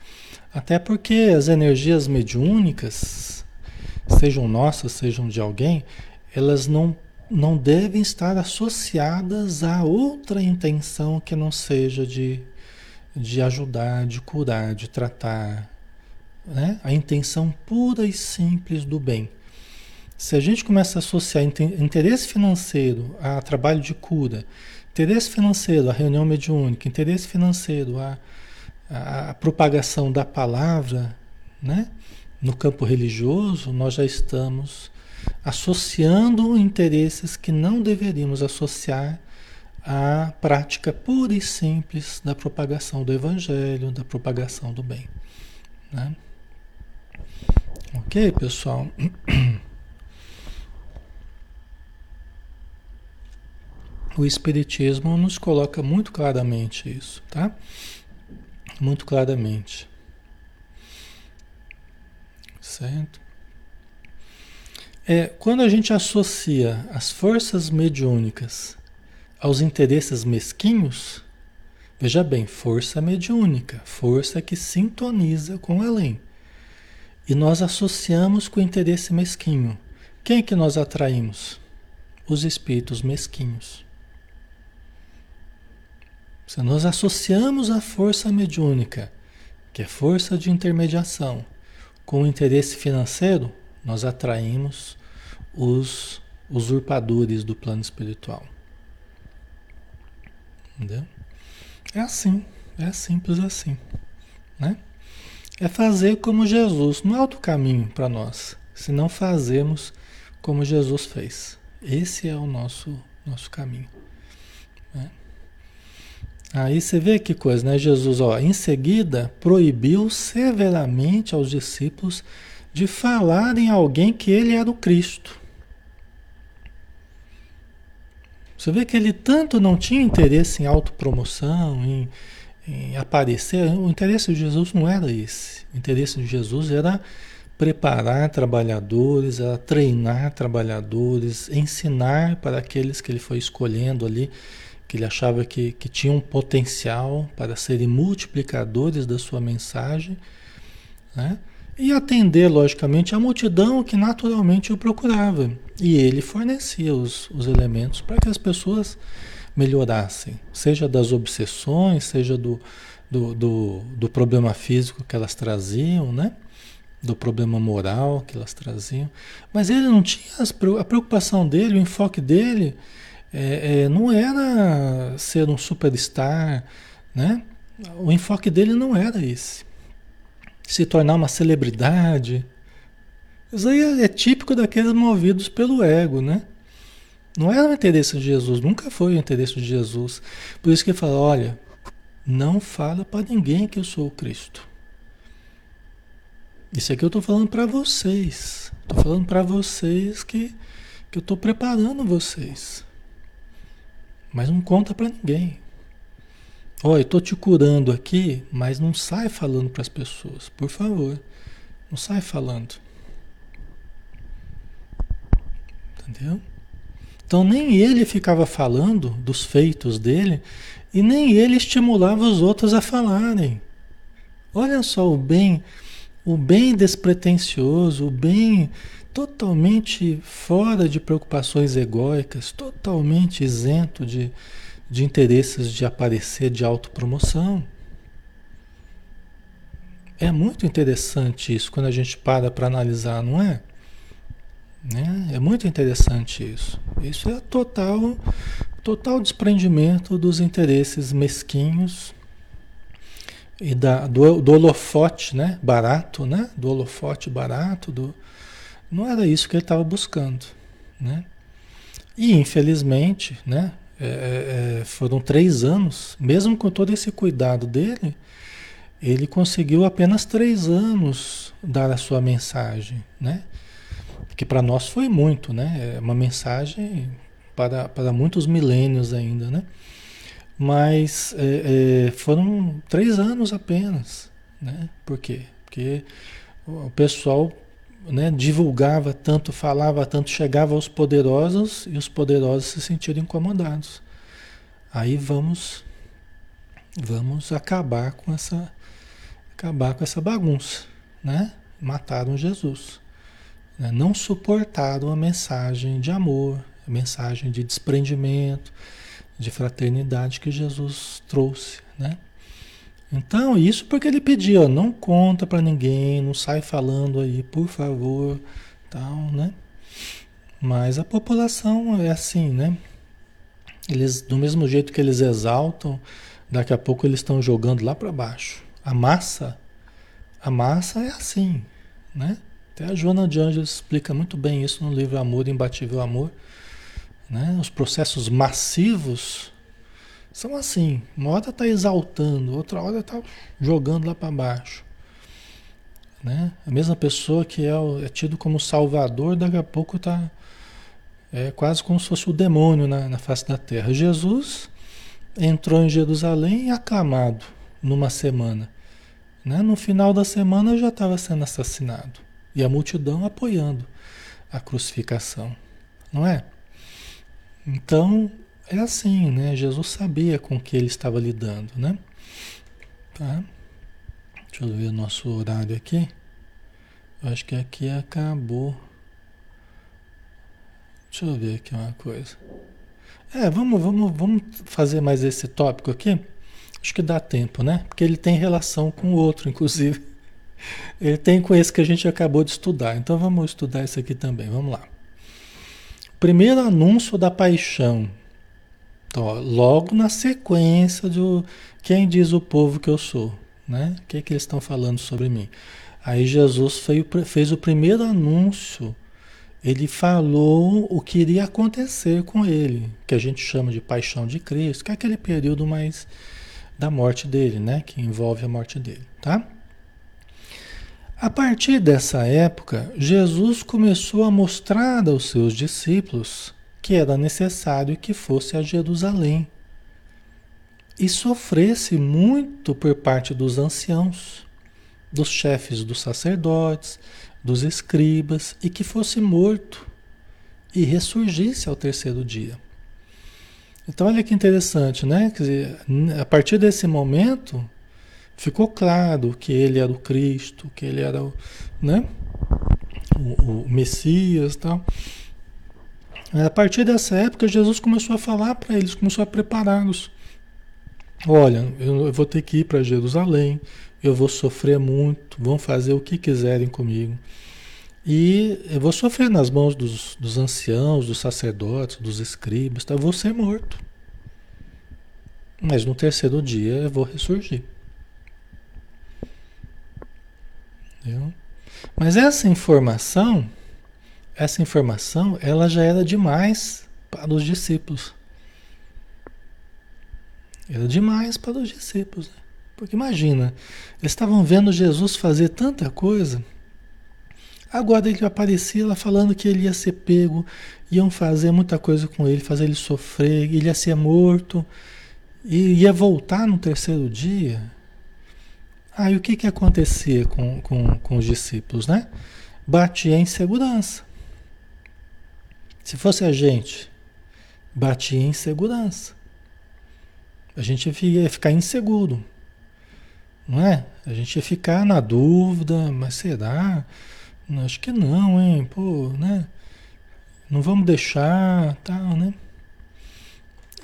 Até porque as energias mediúnicas, sejam nossas, sejam de alguém, elas não não devem estar associadas a outra intenção que não seja de, de ajudar, de curar, de tratar. Né? A intenção pura e simples do bem. Se a gente começa a associar interesse financeiro a trabalho de cura, interesse financeiro a reunião mediúnica, interesse financeiro a, a, a propagação da palavra, né? no campo religioso, nós já estamos associando interesses que não deveríamos associar à prática pura e simples da propagação do Evangelho, da propagação do bem. Né? Ok, pessoal? O Espiritismo nos coloca muito claramente isso, tá? Muito claramente. Certo? É, quando a gente associa as forças mediúnicas aos interesses mesquinhos, veja bem, força mediúnica, força que sintoniza com o além. E nós associamos com o interesse mesquinho. Quem é que nós atraímos? Os espíritos mesquinhos. Se nós associamos a força mediúnica, que é força de intermediação, com o interesse financeiro, nós atraímos os usurpadores do plano espiritual. Entendeu? É assim, é simples assim. né? É fazer como Jesus, não é outro caminho para nós, se não fazemos como Jesus fez. Esse é o nosso, nosso caminho. Né? Aí você vê que coisa, né? Jesus, ó, em seguida, proibiu severamente aos discípulos de falarem a alguém que ele era o Cristo. Você vê que ele tanto não tinha interesse em autopromoção, em, em aparecer. O interesse de Jesus não era esse. O interesse de Jesus era preparar trabalhadores, era treinar trabalhadores, ensinar para aqueles que ele foi escolhendo ali, que ele achava que, que tinham potencial para serem multiplicadores da sua mensagem, né? E atender, logicamente, a multidão que naturalmente o procurava. E ele fornecia os, os elementos para que as pessoas melhorassem, seja das obsessões, seja do, do, do, do problema físico que elas traziam, né? do problema moral que elas traziam. Mas ele não tinha as, a preocupação dele, o enfoque dele é, é, não era ser um superstar, né? O enfoque dele não era esse. Se tornar uma celebridade. Isso aí é, é típico daqueles movidos pelo ego, né? Não era o interesse de Jesus, nunca foi o interesse de Jesus. Por isso que ele fala, olha, não fala para ninguém que eu sou o Cristo. Isso aqui eu estou falando para vocês. Estou falando para vocês que, que eu estou preparando vocês. Mas não conta para ninguém. Ó, oh, eu estou te curando aqui, mas não sai falando para as pessoas, por favor. Não sai falando. Entendeu? Então nem ele ficava falando dos feitos dele e nem ele estimulava os outros a falarem. Olha só o bem o bem despretensioso, o bem totalmente fora de preocupações egóicas, totalmente isento de, de interesses de aparecer, de autopromoção. É muito interessante isso quando a gente para para analisar, não é? Né? É muito interessante isso. Isso é total, total desprendimento dos interesses mesquinhos e da, do, do holofote né? barato, né? do holofote barato, do... não era isso que ele estava buscando. Né? E infelizmente, né? É, é, é, foram três anos, mesmo com todo esse cuidado dele, ele conseguiu apenas três anos dar a sua mensagem, né? Que para nós foi muito, né? É uma mensagem para, para muitos milênios ainda, né? Mas é, é, foram três anos apenas. Né? Por quê? Porque o pessoal né, divulgava tanto, falava tanto, chegava aos poderosos e os poderosos se sentiram incomodados. Aí vamos vamos acabar com essa acabar com essa bagunça, né? Mataram Jesus. Né? Não suportaram a mensagem de amor, a mensagem de desprendimento, de fraternidade que Jesus trouxe, né? Então, isso porque ele pediu, não conta para ninguém, não sai falando aí, por favor, tal, né? Mas a população é assim, né? Eles, do mesmo jeito que eles exaltam, daqui a pouco eles estão jogando lá para baixo. A massa, a massa é assim, né? Até a Joana de Anjos explica muito bem isso no livro Amor, Imbatível Amor, né? Os processos massivos são assim. Uma hora está exaltando, outra hora está jogando lá para baixo. Né? A mesma pessoa que é, é, tido como salvador, daqui a pouco está é quase como se fosse o demônio na, na face da terra. Jesus entrou em Jerusalém aclamado numa semana. Né? No final da semana já estava sendo assassinado. E a multidão apoiando a crucificação. Não é? Então, é assim, né? Jesus sabia com que ele estava lidando, né? Tá? Deixa eu ver o nosso horário aqui. Eu acho que aqui acabou. Deixa eu ver aqui uma coisa. É, vamos, vamos, vamos fazer mais esse tópico aqui. Acho que dá tempo, né? Porque ele tem relação com o outro, [LAUGHS] inclusive. Ele tem com esse que a gente acabou de estudar. Então vamos estudar esse aqui também. Vamos lá. Primeiro anúncio da paixão. Então, logo na sequência do quem diz o povo que eu sou, né? O que, que eles estão falando sobre mim? Aí Jesus fez, fez o primeiro anúncio. Ele falou o que iria acontecer com ele, que a gente chama de paixão de Cristo, que é aquele período mais da morte dele, né? Que envolve a morte dele, tá? A partir dessa época, Jesus começou a mostrar aos seus discípulos que era necessário que fosse a Jerusalém e sofresse muito por parte dos anciãos, dos chefes dos sacerdotes, dos escribas, e que fosse morto e ressurgisse ao terceiro dia. Então, olha que interessante, né? Dizer, a partir desse momento, ficou claro que ele era o Cristo, que ele era o, né? o, o Messias e tal. A partir dessa época, Jesus começou a falar para eles, começou a prepará-los Olha, eu vou ter que ir para Jerusalém, eu vou sofrer muito, vão fazer o que quiserem comigo. E eu vou sofrer nas mãos dos, dos anciãos, dos sacerdotes, dos escribas, tá? eu vou ser morto. Mas no terceiro dia eu vou ressurgir. Entendeu? Mas essa informação, essa informação, ela já era demais para os discípulos. Era demais para os discípulos. Né? Porque imagina, eles estavam vendo Jesus fazer tanta coisa. Agora ele aparecia lá falando que ele ia ser pego, iam fazer muita coisa com ele, fazer ele sofrer, ele ia ser morto, e ia voltar no terceiro dia. Aí o que, que acontecia com, com, com os discípulos, né? Batia em segurança. Se fosse a gente, batia em segurança. A gente ia ficar inseguro, não é? A gente ia ficar na dúvida, mas será? Acho que não, hein? Pô, né? Não vamos deixar, tal, né?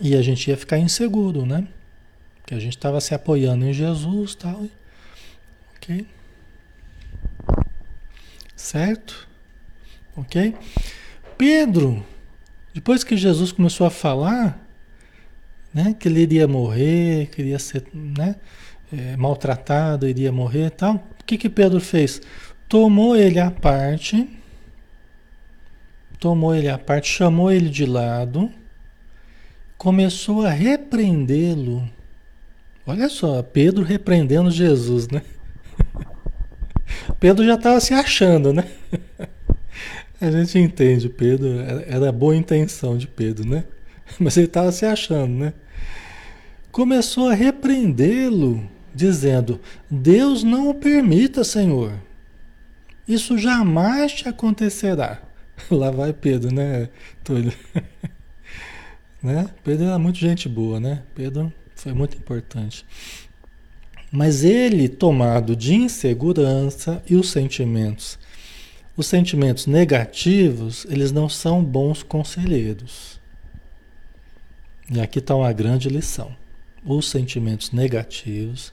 E a gente ia ficar inseguro, né? Porque a gente estava se apoiando em Jesus, tal. Ok? Certo? Ok? Pedro, depois que Jesus começou a falar, né? Que ele iria morrer, que iria ser né? É, maltratado, iria morrer e tal. O que, que Pedro fez? Tomou ele à parte, tomou ele à parte, chamou ele de lado, começou a repreendê-lo. Olha só, Pedro repreendendo Jesus, né? [LAUGHS] Pedro já estava se achando, né? [LAUGHS] A gente entende, Pedro, era a boa intenção de Pedro, né? [LAUGHS] Mas ele estava se achando, né? Começou a repreendê-lo, dizendo: Deus não o permita, Senhor. Isso jamais te acontecerá. [LAUGHS] Lá vai Pedro, né, Túlio? [LAUGHS] né? Pedro era muito gente boa, né? Pedro foi muito importante. Mas ele, tomado de insegurança e os sentimentos, os sentimentos negativos, eles não são bons conselheiros. E aqui está uma grande lição. Os sentimentos negativos,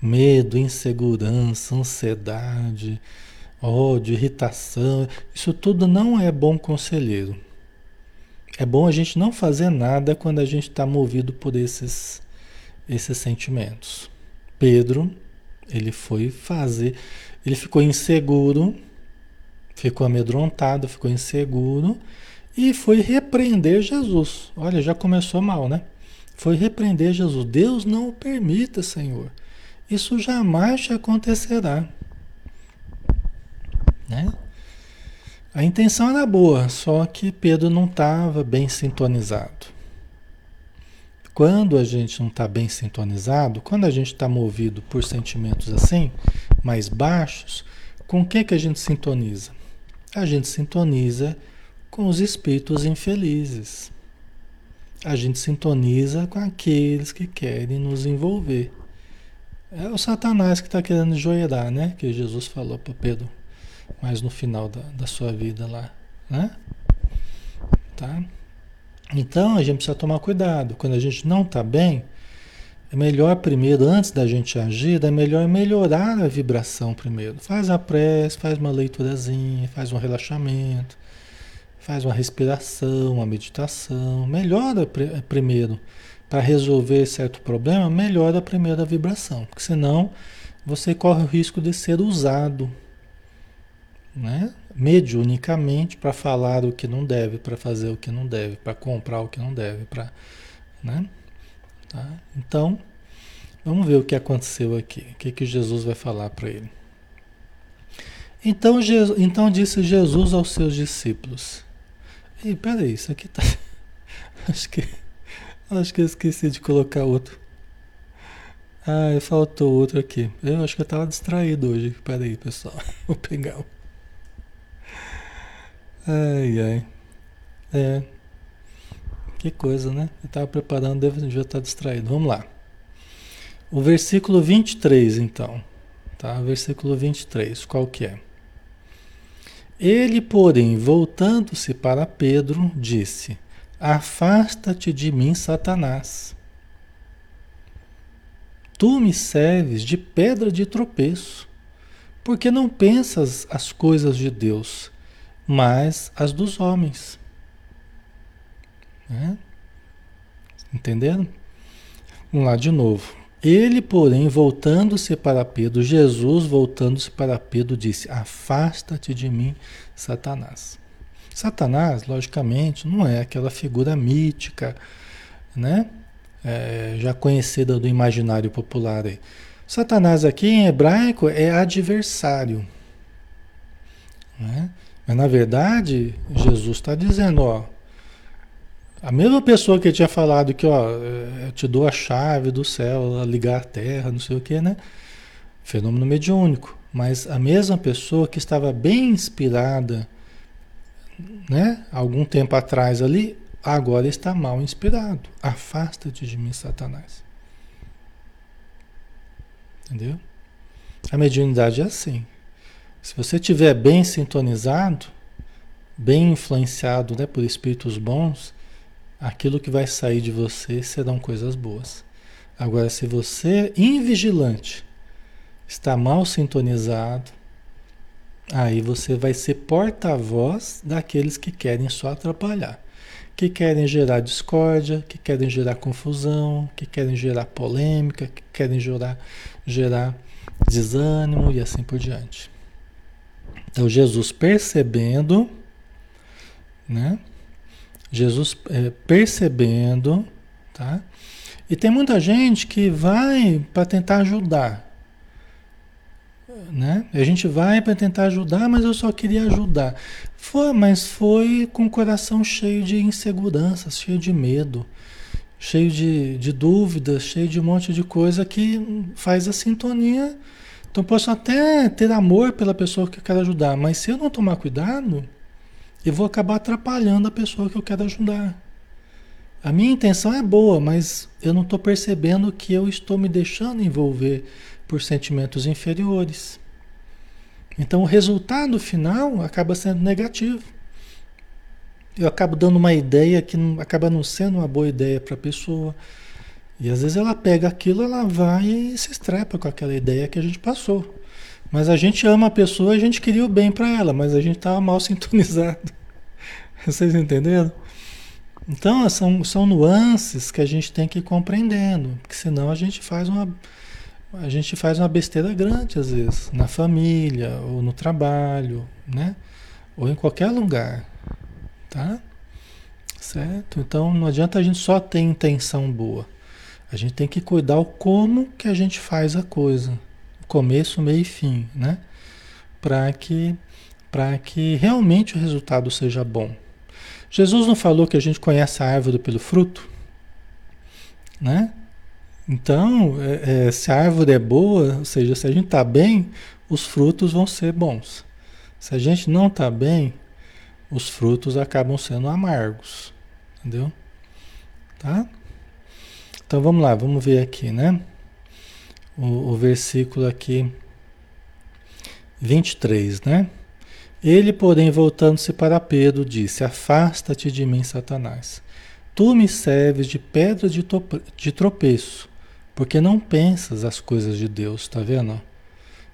medo, insegurança, ansiedade, ódio, irritação, isso tudo não é bom conselheiro. É bom a gente não fazer nada quando a gente está movido por esses, esses sentimentos. Pedro, ele foi fazer, ele ficou inseguro, ficou amedrontado, ficou inseguro e foi repreender Jesus. Olha, já começou mal, né? Foi repreender Jesus. Deus não o permita, Senhor. Isso jamais te acontecerá. Né? A intenção era boa, só que Pedro não estava bem sintonizado. Quando a gente não está bem sintonizado, quando a gente está movido por sentimentos assim, mais baixos, com o que, que a gente sintoniza? A gente sintoniza com os espíritos infelizes. A gente sintoniza com aqueles que querem nos envolver. É o Satanás que está querendo joelhar, né? Que Jesus falou para Pedro, mais no final da, da sua vida lá, né? Tá? Então a gente precisa tomar cuidado. Quando a gente não está bem, é melhor primeiro, antes da gente agir, é melhor melhorar a vibração primeiro. Faz a prece, faz uma leiturazinha, faz um relaxamento Faz uma respiração, uma meditação, melhora primeiro. Para resolver certo problema, melhora primeiro a vibração. Porque senão você corre o risco de ser usado, né? mediunicamente para falar o que não deve, para fazer o que não deve, para comprar o que não deve, para, né? Tá? Então, vamos ver o que aconteceu aqui. O que, que Jesus vai falar para ele. Então, Jesus, então disse Jesus aos seus discípulos. Ei, peraí, isso aqui tá. [LAUGHS] acho que. Acho que eu esqueci de colocar outro. Ah, faltou outro aqui. Eu acho que eu estava distraído hoje. Peraí, pessoal. [LAUGHS] Vou pegar. Ai, ai. É. Que coisa, né? Eu estava preparando, devo já estar distraído. Vamos lá. O versículo 23, então. Tá? Versículo 23, qual que é? Ele, porém, voltando-se para Pedro, disse: Afasta-te de mim, Satanás. Tu me serves de pedra de tropeço, porque não pensas as coisas de Deus, mas as dos homens. Né? Entenderam? Vamos lá de novo. Ele, porém, voltando-se para Pedro, Jesus, voltando-se para Pedro, disse: Afasta-te de mim, Satanás. Satanás, logicamente, não é aquela figura mítica, né? É, já conhecida do imaginário popular. Aí. Satanás aqui em hebraico é adversário. Né? Mas na verdade, Jesus está dizendo, ó, a mesma pessoa que tinha falado que, ó, eu te dou a chave do céu, ligar a terra, não sei o que, né? Fenômeno mediúnico. Mas a mesma pessoa que estava bem inspirada, né? Algum tempo atrás ali, agora está mal inspirado. Afasta-te de mim, Satanás. Entendeu? A mediunidade é assim. Se você estiver bem sintonizado, bem influenciado né, por espíritos bons, aquilo que vai sair de você serão coisas boas. Agora, se você, invigilante, está mal sintonizado, aí você vai ser porta-voz daqueles que querem só atrapalhar, que querem gerar discórdia, que querem gerar confusão, que querem gerar polêmica, que querem gerar, gerar desânimo e assim por diante. Então, Jesus percebendo, né? Jesus é, percebendo, tá? E tem muita gente que vai para tentar ajudar, né? A gente vai para tentar ajudar, mas eu só queria ajudar. Foi, mas foi com o coração cheio de inseguranças, cheio de medo, cheio de, de dúvidas, cheio de um monte de coisa que faz a sintonia. Então posso até ter amor pela pessoa que eu quero ajudar, mas se eu não tomar cuidado, eu vou acabar atrapalhando a pessoa que eu quero ajudar. A minha intenção é boa, mas eu não estou percebendo que eu estou me deixando envolver por sentimentos inferiores. Então o resultado final acaba sendo negativo. Eu acabo dando uma ideia que não, acaba não sendo uma boa ideia para a pessoa. E às vezes ela pega aquilo, ela vai e se estrepa com aquela ideia que a gente passou. Mas a gente ama a pessoa, a gente queria o bem para ela, mas a gente estava mal [LAUGHS] sintonizado. [LAUGHS] Vocês entenderam? Então, são, são nuances que a gente tem que ir compreendendo, porque senão a gente faz uma a gente faz uma besteira grande às vezes, na família, ou no trabalho, né? Ou em qualquer lugar, tá? Certo? Então não adianta a gente só ter intenção boa. A gente tem que cuidar o como que a gente faz a coisa começo, meio e fim, né? Para que, que realmente o resultado seja bom. Jesus não falou que a gente conhece a árvore pelo fruto? Né? Então, é, é, se a árvore é boa, ou seja, se a gente está bem, os frutos vão ser bons. Se a gente não está bem, os frutos acabam sendo amargos. Entendeu? Tá? Então vamos lá, vamos ver aqui, né? o, o versículo aqui 23, né? Ele, porém, voltando-se para Pedro, disse: Afasta-te de mim, Satanás. Tu me serves de pedra de, de tropeço, porque não pensas as coisas de Deus, tá vendo?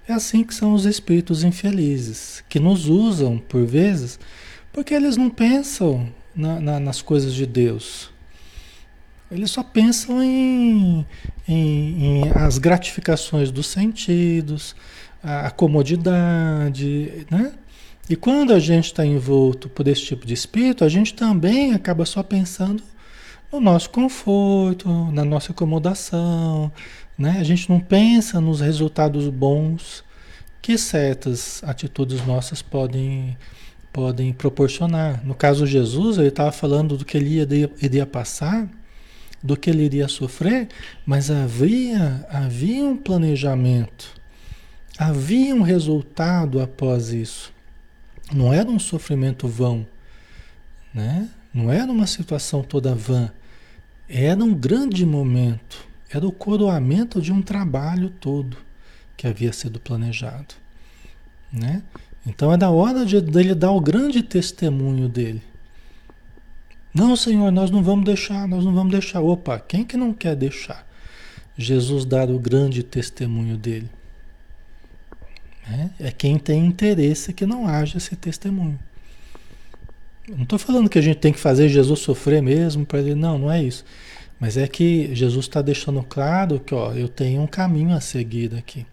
É assim que são os espíritos infelizes, que nos usam por vezes, porque eles não pensam na, na, nas coisas de Deus. Eles só pensam em, em, em as gratificações dos sentidos, a, a comodidade, né? E quando a gente está envolto por esse tipo de espírito, a gente também acaba só pensando no nosso conforto, na nossa acomodação, né? A gente não pensa nos resultados bons que certas atitudes nossas podem, podem proporcionar. No caso de Jesus, ele estava falando do que ele iria, iria passar, do que ele iria sofrer, mas havia, havia um planejamento, havia um resultado após isso. Não era um sofrimento vão, né? não era uma situação toda vã, era um grande momento, era o coroamento de um trabalho todo que havia sido planejado. Né? Então é da hora de, dele dar o grande testemunho dele. Não, Senhor, nós não vamos deixar, nós não vamos deixar. Opa, quem que não quer deixar? Jesus dar o grande testemunho dele. É, é quem tem interesse que não haja esse testemunho. Não estou falando que a gente tem que fazer Jesus sofrer mesmo para ele. Não, não é isso. Mas é que Jesus está deixando claro que ó, eu tenho um caminho a seguir aqui.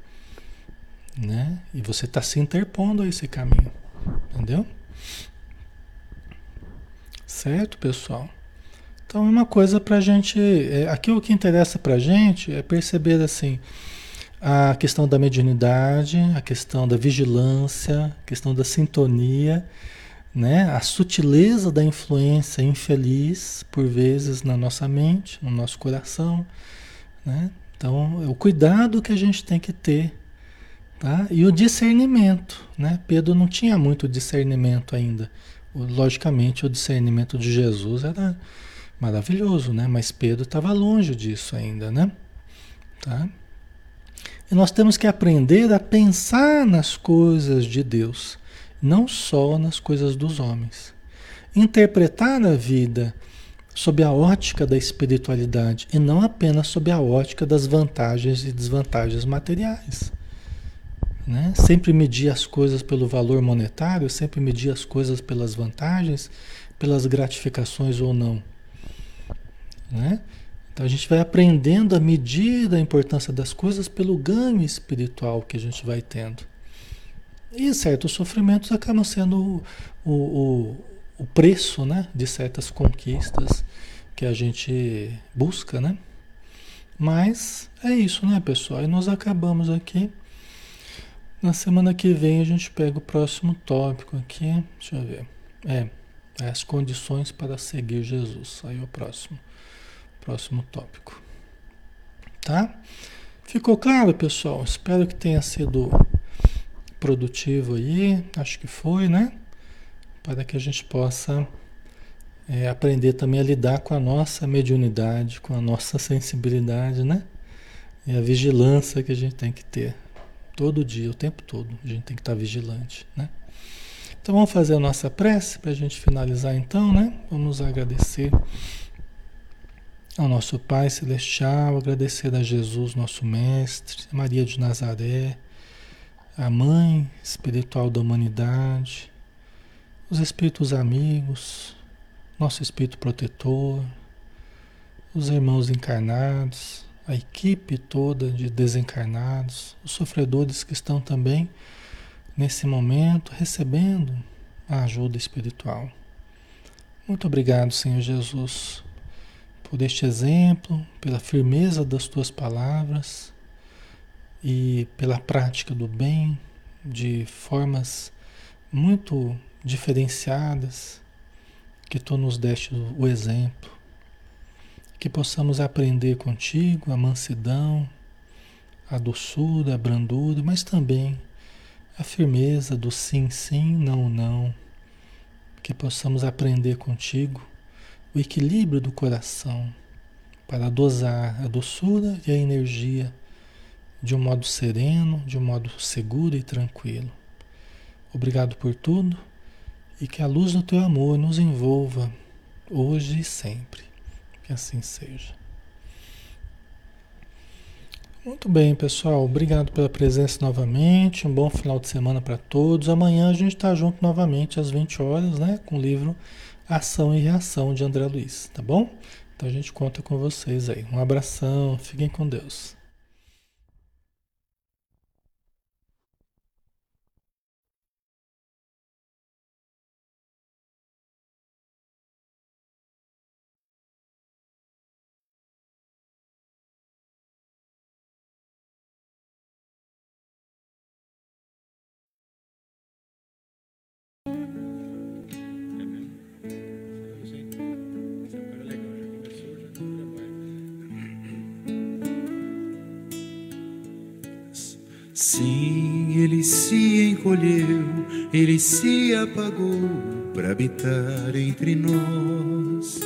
Né? E você está se interpondo a esse caminho. Entendeu? Certo, pessoal? Então, é uma coisa para a gente. É, aqui o que interessa para a gente é perceber assim a questão da mediunidade, a questão da vigilância, a questão da sintonia, né? a sutileza da influência infeliz, por vezes, na nossa mente, no nosso coração. Né? Então, é o cuidado que a gente tem que ter. Tá? E o discernimento. Né? Pedro não tinha muito discernimento ainda. Logicamente, o discernimento de Jesus era maravilhoso, né? mas Pedro estava longe disso ainda. Né? Tá? Nós temos que aprender a pensar nas coisas de Deus, não só nas coisas dos homens. Interpretar a vida sob a ótica da espiritualidade e não apenas sob a ótica das vantagens e desvantagens materiais. Né? Sempre medir as coisas pelo valor monetário, sempre medir as coisas pelas vantagens, pelas gratificações ou não. Né? Então a gente vai aprendendo a medir a importância das coisas pelo ganho espiritual que a gente vai tendo. E certos sofrimentos acabam sendo o, o, o preço né, de certas conquistas que a gente busca, né? Mas é isso, né, pessoal? E nós acabamos aqui. Na semana que vem a gente pega o próximo tópico aqui. Deixa eu ver. É, as condições para seguir Jesus. Aí é o próximo. Próximo tópico. Tá? Ficou claro, pessoal? Espero que tenha sido produtivo aí. Acho que foi, né? Para que a gente possa é, aprender também a lidar com a nossa mediunidade, com a nossa sensibilidade, né? E a vigilância que a gente tem que ter todo dia, o tempo todo. A gente tem que estar vigilante, né? Então vamos fazer a nossa prece para a gente finalizar então, né? Vamos agradecer ao nosso Pai Celestial, agradecer a Jesus, nosso Mestre, a Maria de Nazaré, a Mãe Espiritual da Humanidade, os Espíritos amigos, nosso Espírito Protetor, os irmãos encarnados, a equipe toda de desencarnados, os sofredores que estão também nesse momento recebendo a ajuda espiritual. Muito obrigado, Senhor Jesus por este exemplo, pela firmeza das tuas palavras e pela prática do bem de formas muito diferenciadas que tu nos deste o exemplo. Que possamos aprender contigo a mansidão, a doçura, a brandura, mas também a firmeza do sim, sim, não, não. Que possamos aprender contigo o equilíbrio do coração para dosar a doçura e a energia de um modo sereno, de um modo seguro e tranquilo. Obrigado por tudo e que a luz do teu amor nos envolva hoje e sempre. Que assim seja. Muito bem, pessoal. Obrigado pela presença novamente. Um bom final de semana para todos. Amanhã a gente está junto novamente às 20 horas, né? Com o livro Ação e Reação de André Luiz, tá bom? Então a gente conta com vocês aí. Um abração, fiquem com Deus. Ele se apagou para habitar entre nós.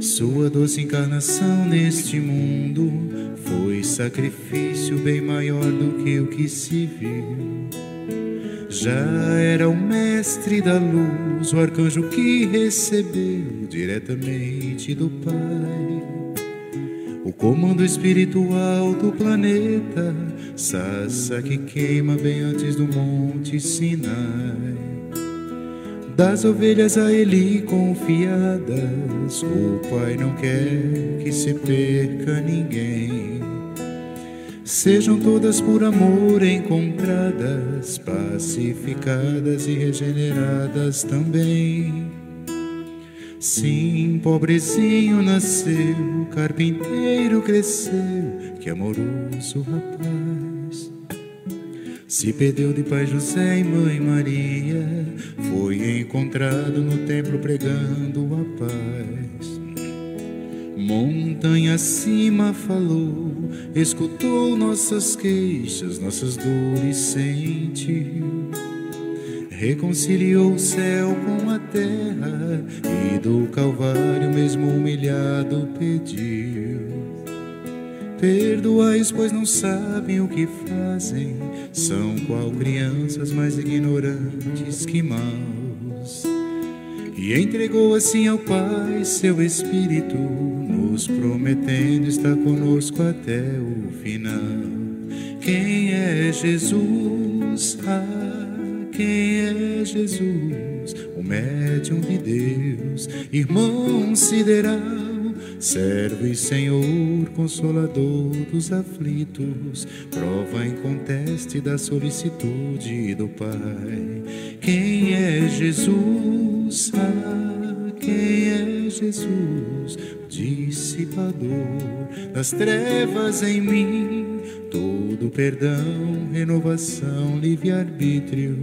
Sua doce encarnação neste mundo foi sacrifício bem maior do que o que se viu. Já era o mestre da luz, o arcanjo que recebeu diretamente do Pai o comando espiritual do planeta, Sassa que queima bem antes do Monte Sinai. Das ovelhas a ele confiadas, o Pai não quer que se perca ninguém. Sejam todas por amor encontradas, pacificadas e regeneradas também. Sim, pobrezinho nasceu, carpinteiro cresceu, que amoroso rapaz. Se perdeu de pai José e mãe Maria, foi encontrado no templo pregando a paz. Montanha acima falou, escutou nossas queixas, nossas dores sentiu reconciliou o céu com a terra e do Calvário, mesmo humilhado, pediu: Perdoais, pois não sabem o que fazem, são qual crianças mais ignorantes que maus. E entregou assim ao Pai seu Espírito, nos prometendo estar conosco até o final. Quem é Jesus? Ah, quem é Jesus, o médium de Deus, irmão sideral, servo e Senhor, consolador dos aflitos, prova inconteste da solicitude do Pai. Quem é Jesus? Ah, quem é Jesus, dissipador das trevas em mim? todo perdão, renovação, livre-arbítrio,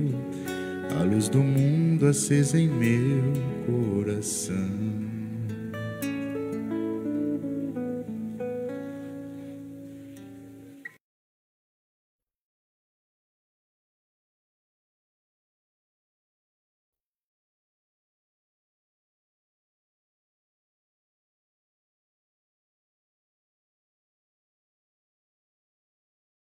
a luz do mundo acesa em meu coração.